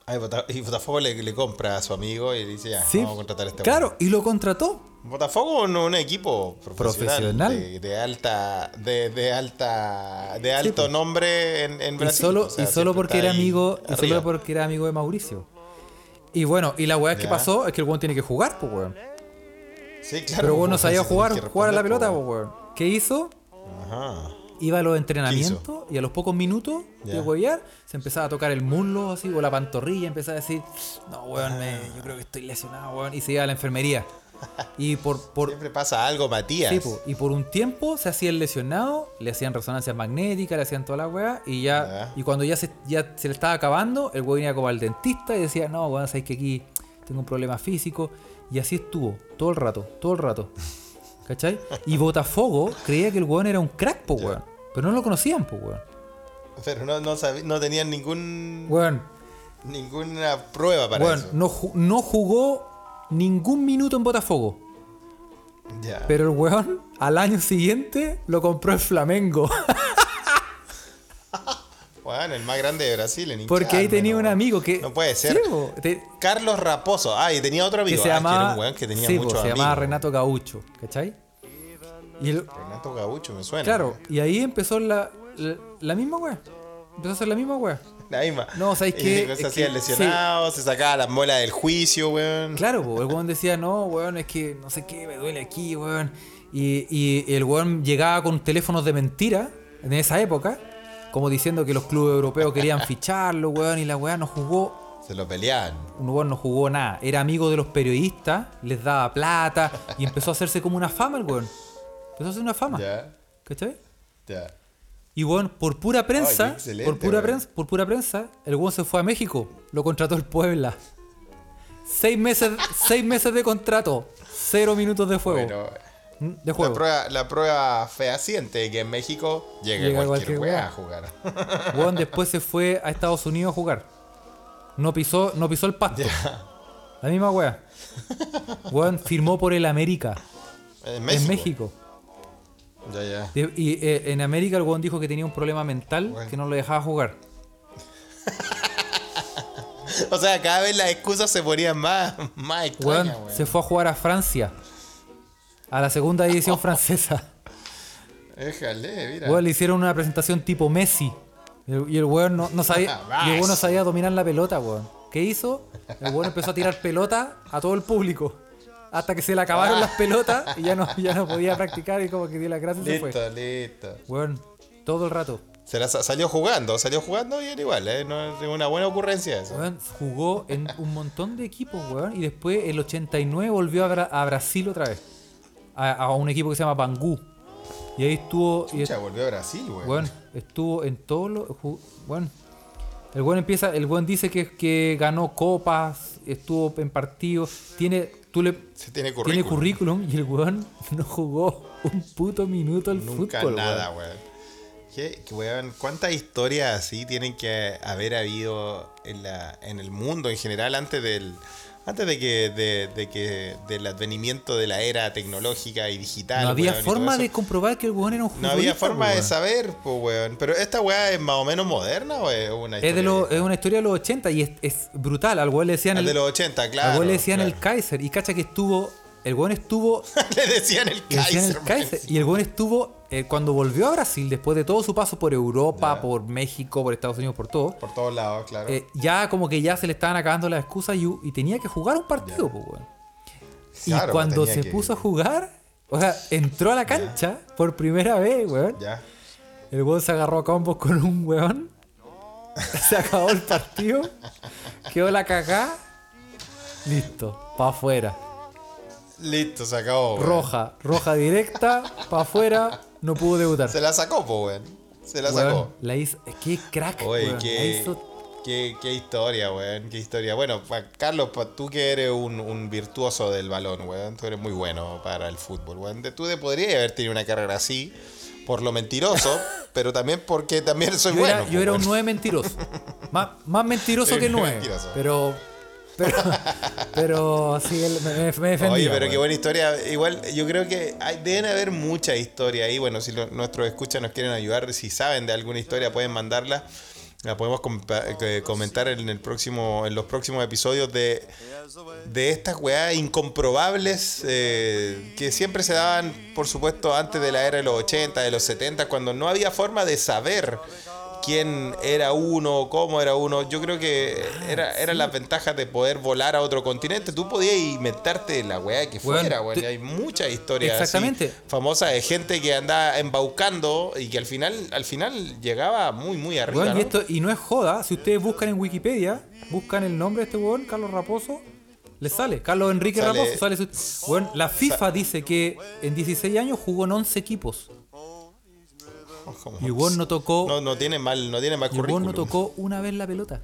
Ay, y Botafogo le, le compra a su amigo y le dice, ya, Sí, vamos a contratar a este claro, y lo contrató. Weón. Botafogo es un equipo profesional, Profesional. De, de alta, de, de alta, de alto pues. nombre en, en Y Brasil. solo, o sea, y solo porque era amigo. Y solo porque era amigo de Mauricio. Y bueno, y la weá que pasó es que el weón tiene que jugar, pues weón. Sí, claro. Pero bueno, pues, sabía jugar, jugar a la pelota, pues, weón. ¿Qué hizo? Ajá. Iba a los entrenamientos y a los pocos minutos de huevear se empezaba a tocar el muslo así o la pantorrilla, empezaba a decir, no weón, me- yo creo que estoy lesionado, weón. Y se iba a la enfermería. Y por, por, Siempre pasa algo, Matías. Sí, po, y por un tiempo se hacía el lesionado, le hacían resonancias magnéticas, le hacían toda la weá, y ya, y cuando ya se, ya se le estaba acabando, el weón iba como al dentista y decía, no, weón, sabes que aquí tengo un problema físico. Y así estuvo, todo el rato, todo el rato. ¿Cachai? Y Botafogo creía que el weón era un crack, po, weón. Pero no lo conocían, po, weón. Pero no, no, no tenían ningún, Weón, ninguna prueba para weón, eso. no, no jugó ningún minuto en Botafogo. Ya. Pero el weón, al año siguiente, lo compró el Flamengo. Bueno, el más grande de Brasil en Porque ahí hinchar, tenía no, un amigo que. No puede ser. Sí, po, te- Carlos Raposo. Ah, y tenía otro que amigo. se Ah, llamaba. que era un weón que tenía sí, po, muchos se amigos. llamaba Renato Gaucho, ¿cachai? Y el- Renato Gaucho, me suena. claro, y ahí empezó la, la, la misma weá. Empezó a hacer la misma weá. La misma. No, ¿sabes qué? Se Es hacía que- lesionado, se sacaba las muelas del juicio, weón. Claro, po, el weón decía, no, weón, es que no sé qué, me duele aquí, weón. Y, y el weón llegaba con teléfonos de mentira en esa época, como diciendo que los clubes europeos querían ficharlo, weón, y la weá no jugó Se lo peleaban. un weón no jugó nada. Era amigo de los periodistas, les daba plata y empezó a hacerse como una fama el weón. Empezó a hacer una fama. Ya, ¿Cachai? ya. Y weón, por pura prensa, por pura prensa, por pura prensa, el weón se fue a México. Lo contrató el Puebla. Seis meses, seis meses de contrato. Cero minutos de fuego. Bueno, ¿Mm? la juego. prueba, la prueba fehaciente de que en México llega, Llega cualquier, cualquier weá weá. a jugar. Weón después se fue a Estados Unidos a jugar. No pisó, no pisó el pasto. La misma wea. Weón firmó por el América. En México. En México. Ya, ya. De- Y eh, en América el weón dijo que tenía un problema mental Bueno. que no lo dejaba jugar. O sea, cada vez las excusas se ponían más, más Weón extrañas, weón. se fue a jugar a Francia. A la segunda división francesa. Déjale, mira. Weón le hicieron una presentación tipo Messi. Y el- Y el weón no, no sabía. y el weón no sabía dominar la pelota, weón. ¿Qué hizo? El weón empezó a tirar pelota a todo el público. Hasta que se le acabaron las pelotas y ya no, ya no podía practicar y como que dio la gracia y se listo, fue. listo. Weón, todo el rato. Se la sa- salió jugando, salió jugando y era igual, ¿eh? No es una buena ocurrencia eso. Weón, jugó en un montón de equipos, weón. Y después, el 89, volvió a, Bra- a Brasil otra vez. A, a un equipo que se llama Bangú. Y ahí estuvo. y Chucha, volvió a Brasil, weón. Weón, estuvo en todos los. Weón. El weón empieza. El weón dice que, que ganó copas, estuvo en partidos. Tiene. Tú le. Se tiene Tiene currículum. y el weón no jugó un puto minuto al Nunca fútbol. nada, weón. weón. ¿Qué, qué weón, ¿Cuántas historias así tienen que haber habido en, la, en el mundo en general antes del antes de que de, de que del advenimiento de la era tecnológica y digital? no había weón, forma de comprobar que el weón era un No futbolista. había forma de saber, pues weón. Pero esta weá es más o menos moderna o es una historia. Es, de lo- vieja? es una historia de los 80 y es, es brutal. Al weón le decían Ah, el, de los 80, al claro. weón le decían el. Kaiser. Y cacha que estuvo. El weón estuvo. le decían el le decían Kaiser. el Kaiser. Y el weón estuvo. Eh, cuando volvió a Brasil, después de todo su paso por Europa, por México, por Estados Unidos, por todo. Por todos lados, claro. eh, ya como que ya se le estaban acabando las excusas y, y tenía que jugar un partido, pues, weón. Y cuando se que- puso a jugar, o sea, entró a la cancha por primera vez, weón. Ya. El weón se agarró a combos con un weón. Se acabó el partido. Quedó la cagá. Listo, pa' afuera. Listo, se acabó. weón. Roja, roja directa, pa' afuera. No pudo debutar. Se la sacó, pues, weón. Se la Weón, sacó. la hizo. Qué crack, Oye, weón. La qué, hizo- qué, qué historia, weón. Qué historia. Bueno, Carlos, tú que eres un, un virtuoso del balón, weón. Tú eres muy bueno para el fútbol, weón. Tú de- podrías haber tenido una carrera así, por lo mentiroso, pero también porque también soy Yo, bueno. era, po, yo era un weón. 9 mentiroso. Más, más mentiroso Sí, que 9. mentiroso. Pero. Pero. Pero sí, él me, me, defendía. Oye, pero qué weón. buena historia. Igual, yo creo que hay, deben haber mucha historia ahí. Bueno, si lo- nuestros escuchas nos quieren ayudar, si saben de alguna historia, pueden mandarla. La podemos eh, comentar en el próximo, en los próximos episodios de, de estas weas incomprobables eh, que siempre se daban, por supuesto, antes de la era de los 80, de los 70, cuando no había forma de saber quién era uno, cómo era uno. Yo creo que era, eran las ventajas de poder volar a otro continente. Tú podías inventarte la weá que fuera, weón. te- Hay muchas historias así famosas de gente que andaba embaucando y que al final, al final llegaba muy, muy arriba. Y, ¿no? esto, y no es joda, si ustedes buscan en Wikipedia, buscan el nombre de este weón, Carlos Raposo, les sale. Carlos Enrique Sale- Raposo, sale su- Weón, la FIFA dice que en 16 años jugó en 11 equipos. Como- Y weón no tocó. no, no tiene mal, no tiene mal y currículum. no tocó una vez la pelota.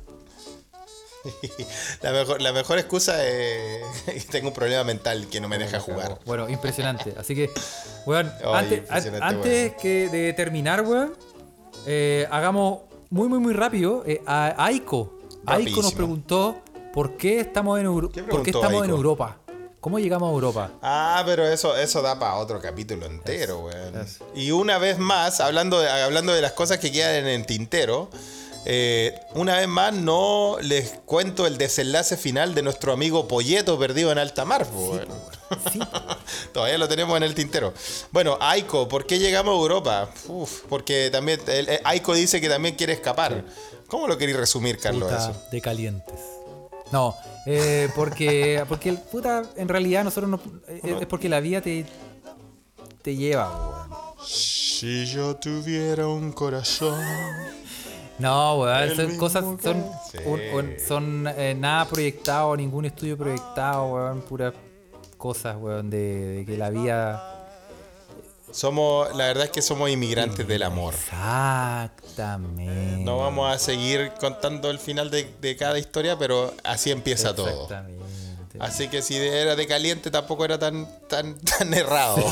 la, mejor, la mejor excusa es que tengo un problema mental que no me deja jugar. Bueno, impresionante. Así que, weón, antes, antes que de terminar, weón, eh, hagamos muy, muy, muy rápido. eh, a Aiko. Aiko nos preguntó por qué estamos en, Euro- ¿Qué por qué estamos en? Europa. ¿Cómo llegamos a Europa? Ah, pero eso, eso da para otro capítulo entero, weón. Y una vez más, hablando de, hablando de las cosas que quedan en el tintero, eh, una vez más no les cuento el desenlace final de nuestro amigo Polleto perdido en alta mar, po, weón. Sí, Todavía lo tenemos en el tintero. Bueno, Aiko, ¿por qué llegamos a Europa? Uf, porque también el- el- Aiko dice que también quiere escapar. ¿Cómo lo queréis resumir, Carlos? puta Eso? de calientes. No, eh, porque, porque el puta, en realidad nosotros no. eh, es porque la vida te, te lleva, weón. Si yo tuviera un corazón. No, weón, son cosas, son, Sí. un- un- son eh, nada proyectado, ningún estudio proyectado, weón, puras cosas, weón, de, de que la vida... Somos, la verdad es que somos inmigrantes del amor. Exactamente. No vamos a seguir contando el final de, de cada historia, pero así empieza todo. Exactamente. Así que si era de caliente tampoco era tan, tan, tan errado.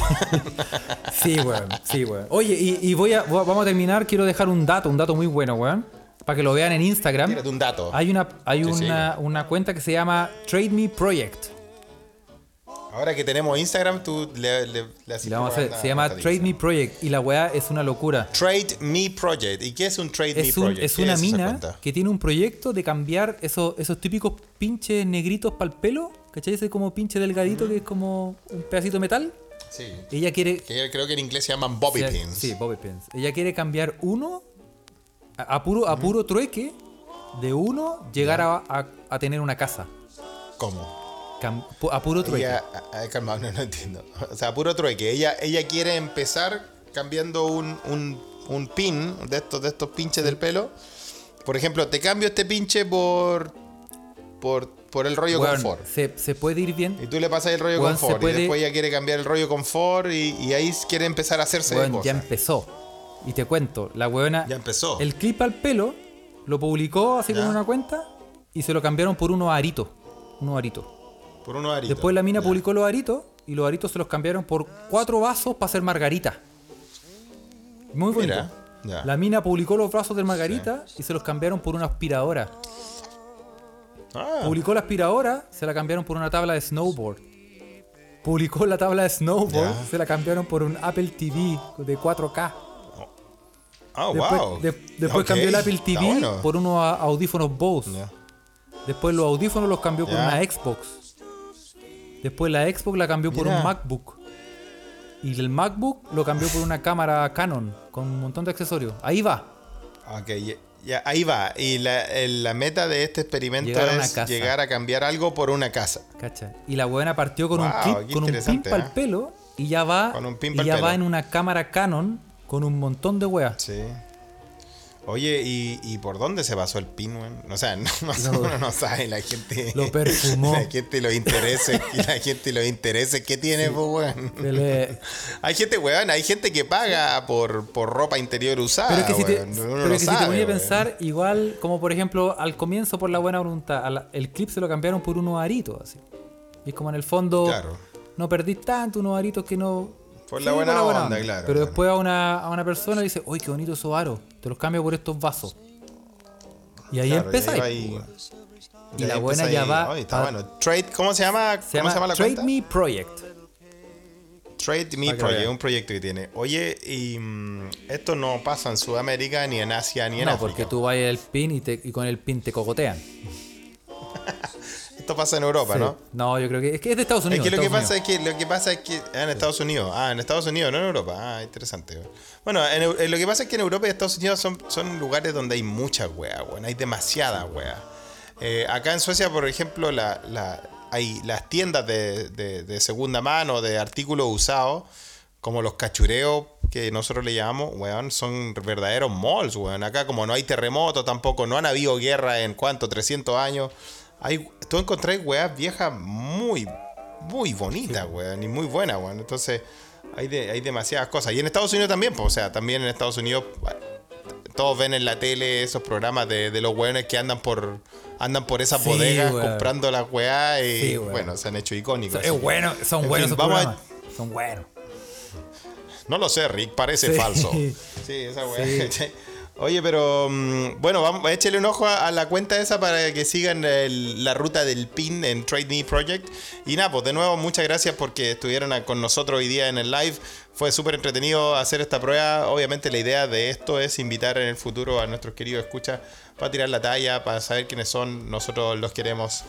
Sí, weón, sí, weón. Oye, y, y voy a, vamos a terminar, quiero dejar un dato, un dato muy bueno, weón, para que lo vean en Instagram. Tírate un dato. Hay una, hay Sí, una, una cuenta que se llama Trade Me Project. Ahora que tenemos Instagram, tú le, le, le vamos a hacer. Se llama Trade Me. Project y la weá es una locura. Trade Me Project. ¿Y qué es un Trade Es, Me un- Project? es ¿Qué una mina que tiene un proyecto de cambiar esos, esos típicos pinches negritos para el pelo. ¿Cachai? Ese como pinche delgadito que es como un pedacito de metal. Sí. Ella quiere. Que creo que en inglés se llaman bobby pins. Sí, bobby pins. Ella quiere cambiar uno a, a puro, a puro trueque de uno llegar a, a- a tener una casa. ¿Cómo? Cam- a puro trueque. Ella, calma, no, no entiendo. O sea, puro trueque. Ella, ella quiere empezar cambiando un, un, un pin de estos, de estos pinches del pelo. Por ejemplo, te cambio este pinche por, por, por el rollo confort. se, se puede ir bien. Y tú le pasas el rollo confort. puede- Y después ella quiere cambiar el rollo confort. Y, y ahí quiere empezar a hacerse de Weón, ya cosas. empezó. Y te cuento, la weona. Ya empezó. El clip al pelo lo publicó así con una cuenta y se lo cambiaron por unos aritos. Unos aritos. Por unos aritos. Después la mina Ya. publicó los aritos y los aritos se los cambiaron por cuatro vasos para hacer margarita. Muy bonito. Mira. Ya. La mina publicó los brazos del Margarita y se los cambiaron por una aspiradora. Ah, Publicó la aspiradora, se la cambiaron por una tabla de snowboard. Publicó la tabla de snowboard, Ya. se la cambiaron por un Apple TV de 4K. oh, Después, wow. de- después cambió el Apple TV bueno. por unos audífonos Bose. Después los audífonos los cambió por una Xbox. Después la Xbox la cambió por Mira. un MacBook. Y el MacBook lo cambió por una cámara Canon con un montón de accesorios. Ahí va. Ok, ya, ya, ahí va. Y la, meta de este experimento Llegar es llegar a cambiar algo por una casa. ¿Cacha? Y la buena partió con un Wow, clip, qué con un pin para ¿eh? el pelo y ya va, Con un pin y ya va en una cámara Canon con un montón de weas. Sí. Oye, ¿y, y por dónde se basó el pin, weón? O sea, no, no- Lo- uno no sabe, la gente... Lo perfumó. La gente lo interese, y la gente lo interese. ¿Qué tiene, pues, weón? Le- Hay gente, weón, hay gente que paga por, por ropa interior usada, Pero que si te, pero no que si te ponía a pensar, igual como por ejemplo al comienzo por la buena voluntad, la- el clip se lo cambiaron por unos aritos así. Y es como en el fondo Claro. no perdís tanto, unos aritos que no... Por la buena onda, claro, Pero claro. después a una, a una persona le dice, uy, qué bonito esos aros, te los cambio por estos vasos. Y ahí Claro, empezáis. va ahí- Y ahí la buena empieza ya va está a- bueno. Trade, ¿cómo se llama? Se ¿Cómo llama, se llama la Trade cuenta? Me Project. Trade Me Project, un proyecto que tiene. Oye, y mm, esto no pasa en Sudamérica, ni en Asia, ni en No, África. porque tú vas al pin y, te- y con el pin te cogotean. Esto pasa en Europa, Sí. ¿no? No, yo creo que es que es de Estados Es Unidos. que lo que pasa es que lo que pasa es que ah, en Estados Unidos, ah, en Estados Unidos, no en Europa, ah, interesante. Bueno, en eh, lo que pasa es que en Europa y Estados Unidos son, son lugares donde hay mucha wea, weón, hay demasiada wea. Eh, acá en Suecia, por ejemplo, la, la- hay las tiendas de, de- de segunda mano, de artículos usados, como los cachureos que nosotros le llamamos, weón, son verdaderos malls, weón. Acá como no hay terremoto tampoco, no han habido guerra en cuánto, 300 años. Hay, tú encontrás weas viejas muy, muy bonitas, weón, y muy buenas, weón. Entonces, hay, de- hay demasiadas cosas. Y en Estados Unidos también, pues, o sea, también en Estados Unidos todos ven en la tele esos programas de, de los weones que andan por andan por esas Sí, bodegas weón. comprando las weas y Sí, bueno, se han hecho icónicos. Es bueno, son En buenos fin, esos vamos a- programas. Son buenos. No lo sé, Rick, parece Sí. falso. Sí, esa weá. Oye, pero mm, bueno, échale un ojo a, la cuenta esa para que sigan el- la ruta del PIN en Trade Me Project. Y nada, pues de nuevo, muchas gracias porque estuvieron con nosotros hoy día en el live. Fue súper entretenido hacer esta prueba. Obviamente la idea de esto es invitar en el futuro a nuestros queridos escuchas para tirar la talla, para saber quiénes son. Nosotros los queremos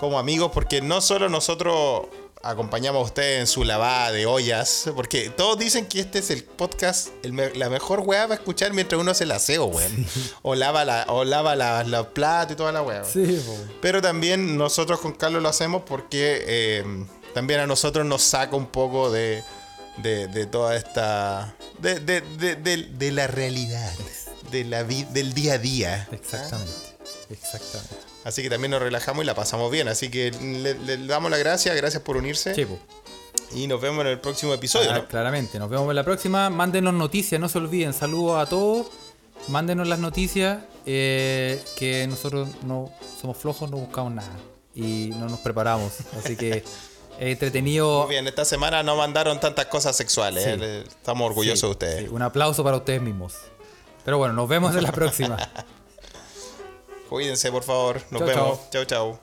como amigos porque no solo nosotros acompañamos a ustedes en su lavada de ollas, porque todos dicen que este es el podcast, el me- la mejor weá para escuchar mientras uno hace el aseo, weón. O lava, la, o lava la- los platos y toda la weá. Sí. Pero también nosotros con Carlos lo hacemos porque eh, también a nosotros nos saca un poco de, de, de toda esta... De, de, de, de- de la realidad, de la del día a día. Exactamente. Exactamente. Así que también nos relajamos y la pasamos bien. Así que le, le damos las gracias, gracias por unirse. Sí. Y nos vemos en el próximo episodio. Ah, ¿no? Claramente. Nos vemos en la próxima. Mándenos noticias, no se olviden. Saludos a todos. Mándenos las noticias. eh, que nosotros no somos flojos, no buscamos nada. Y no nos preparamos. Así que es entretenido. Muy bien, esta semana no mandaron tantas cosas sexuales. Sí. eh. Estamos orgullosos Sí, de ustedes. sí, un aplauso para ustedes mismos. Pero bueno, nos vemos en la próxima. Cuídense, por favor. Nos vemos. chau. chau.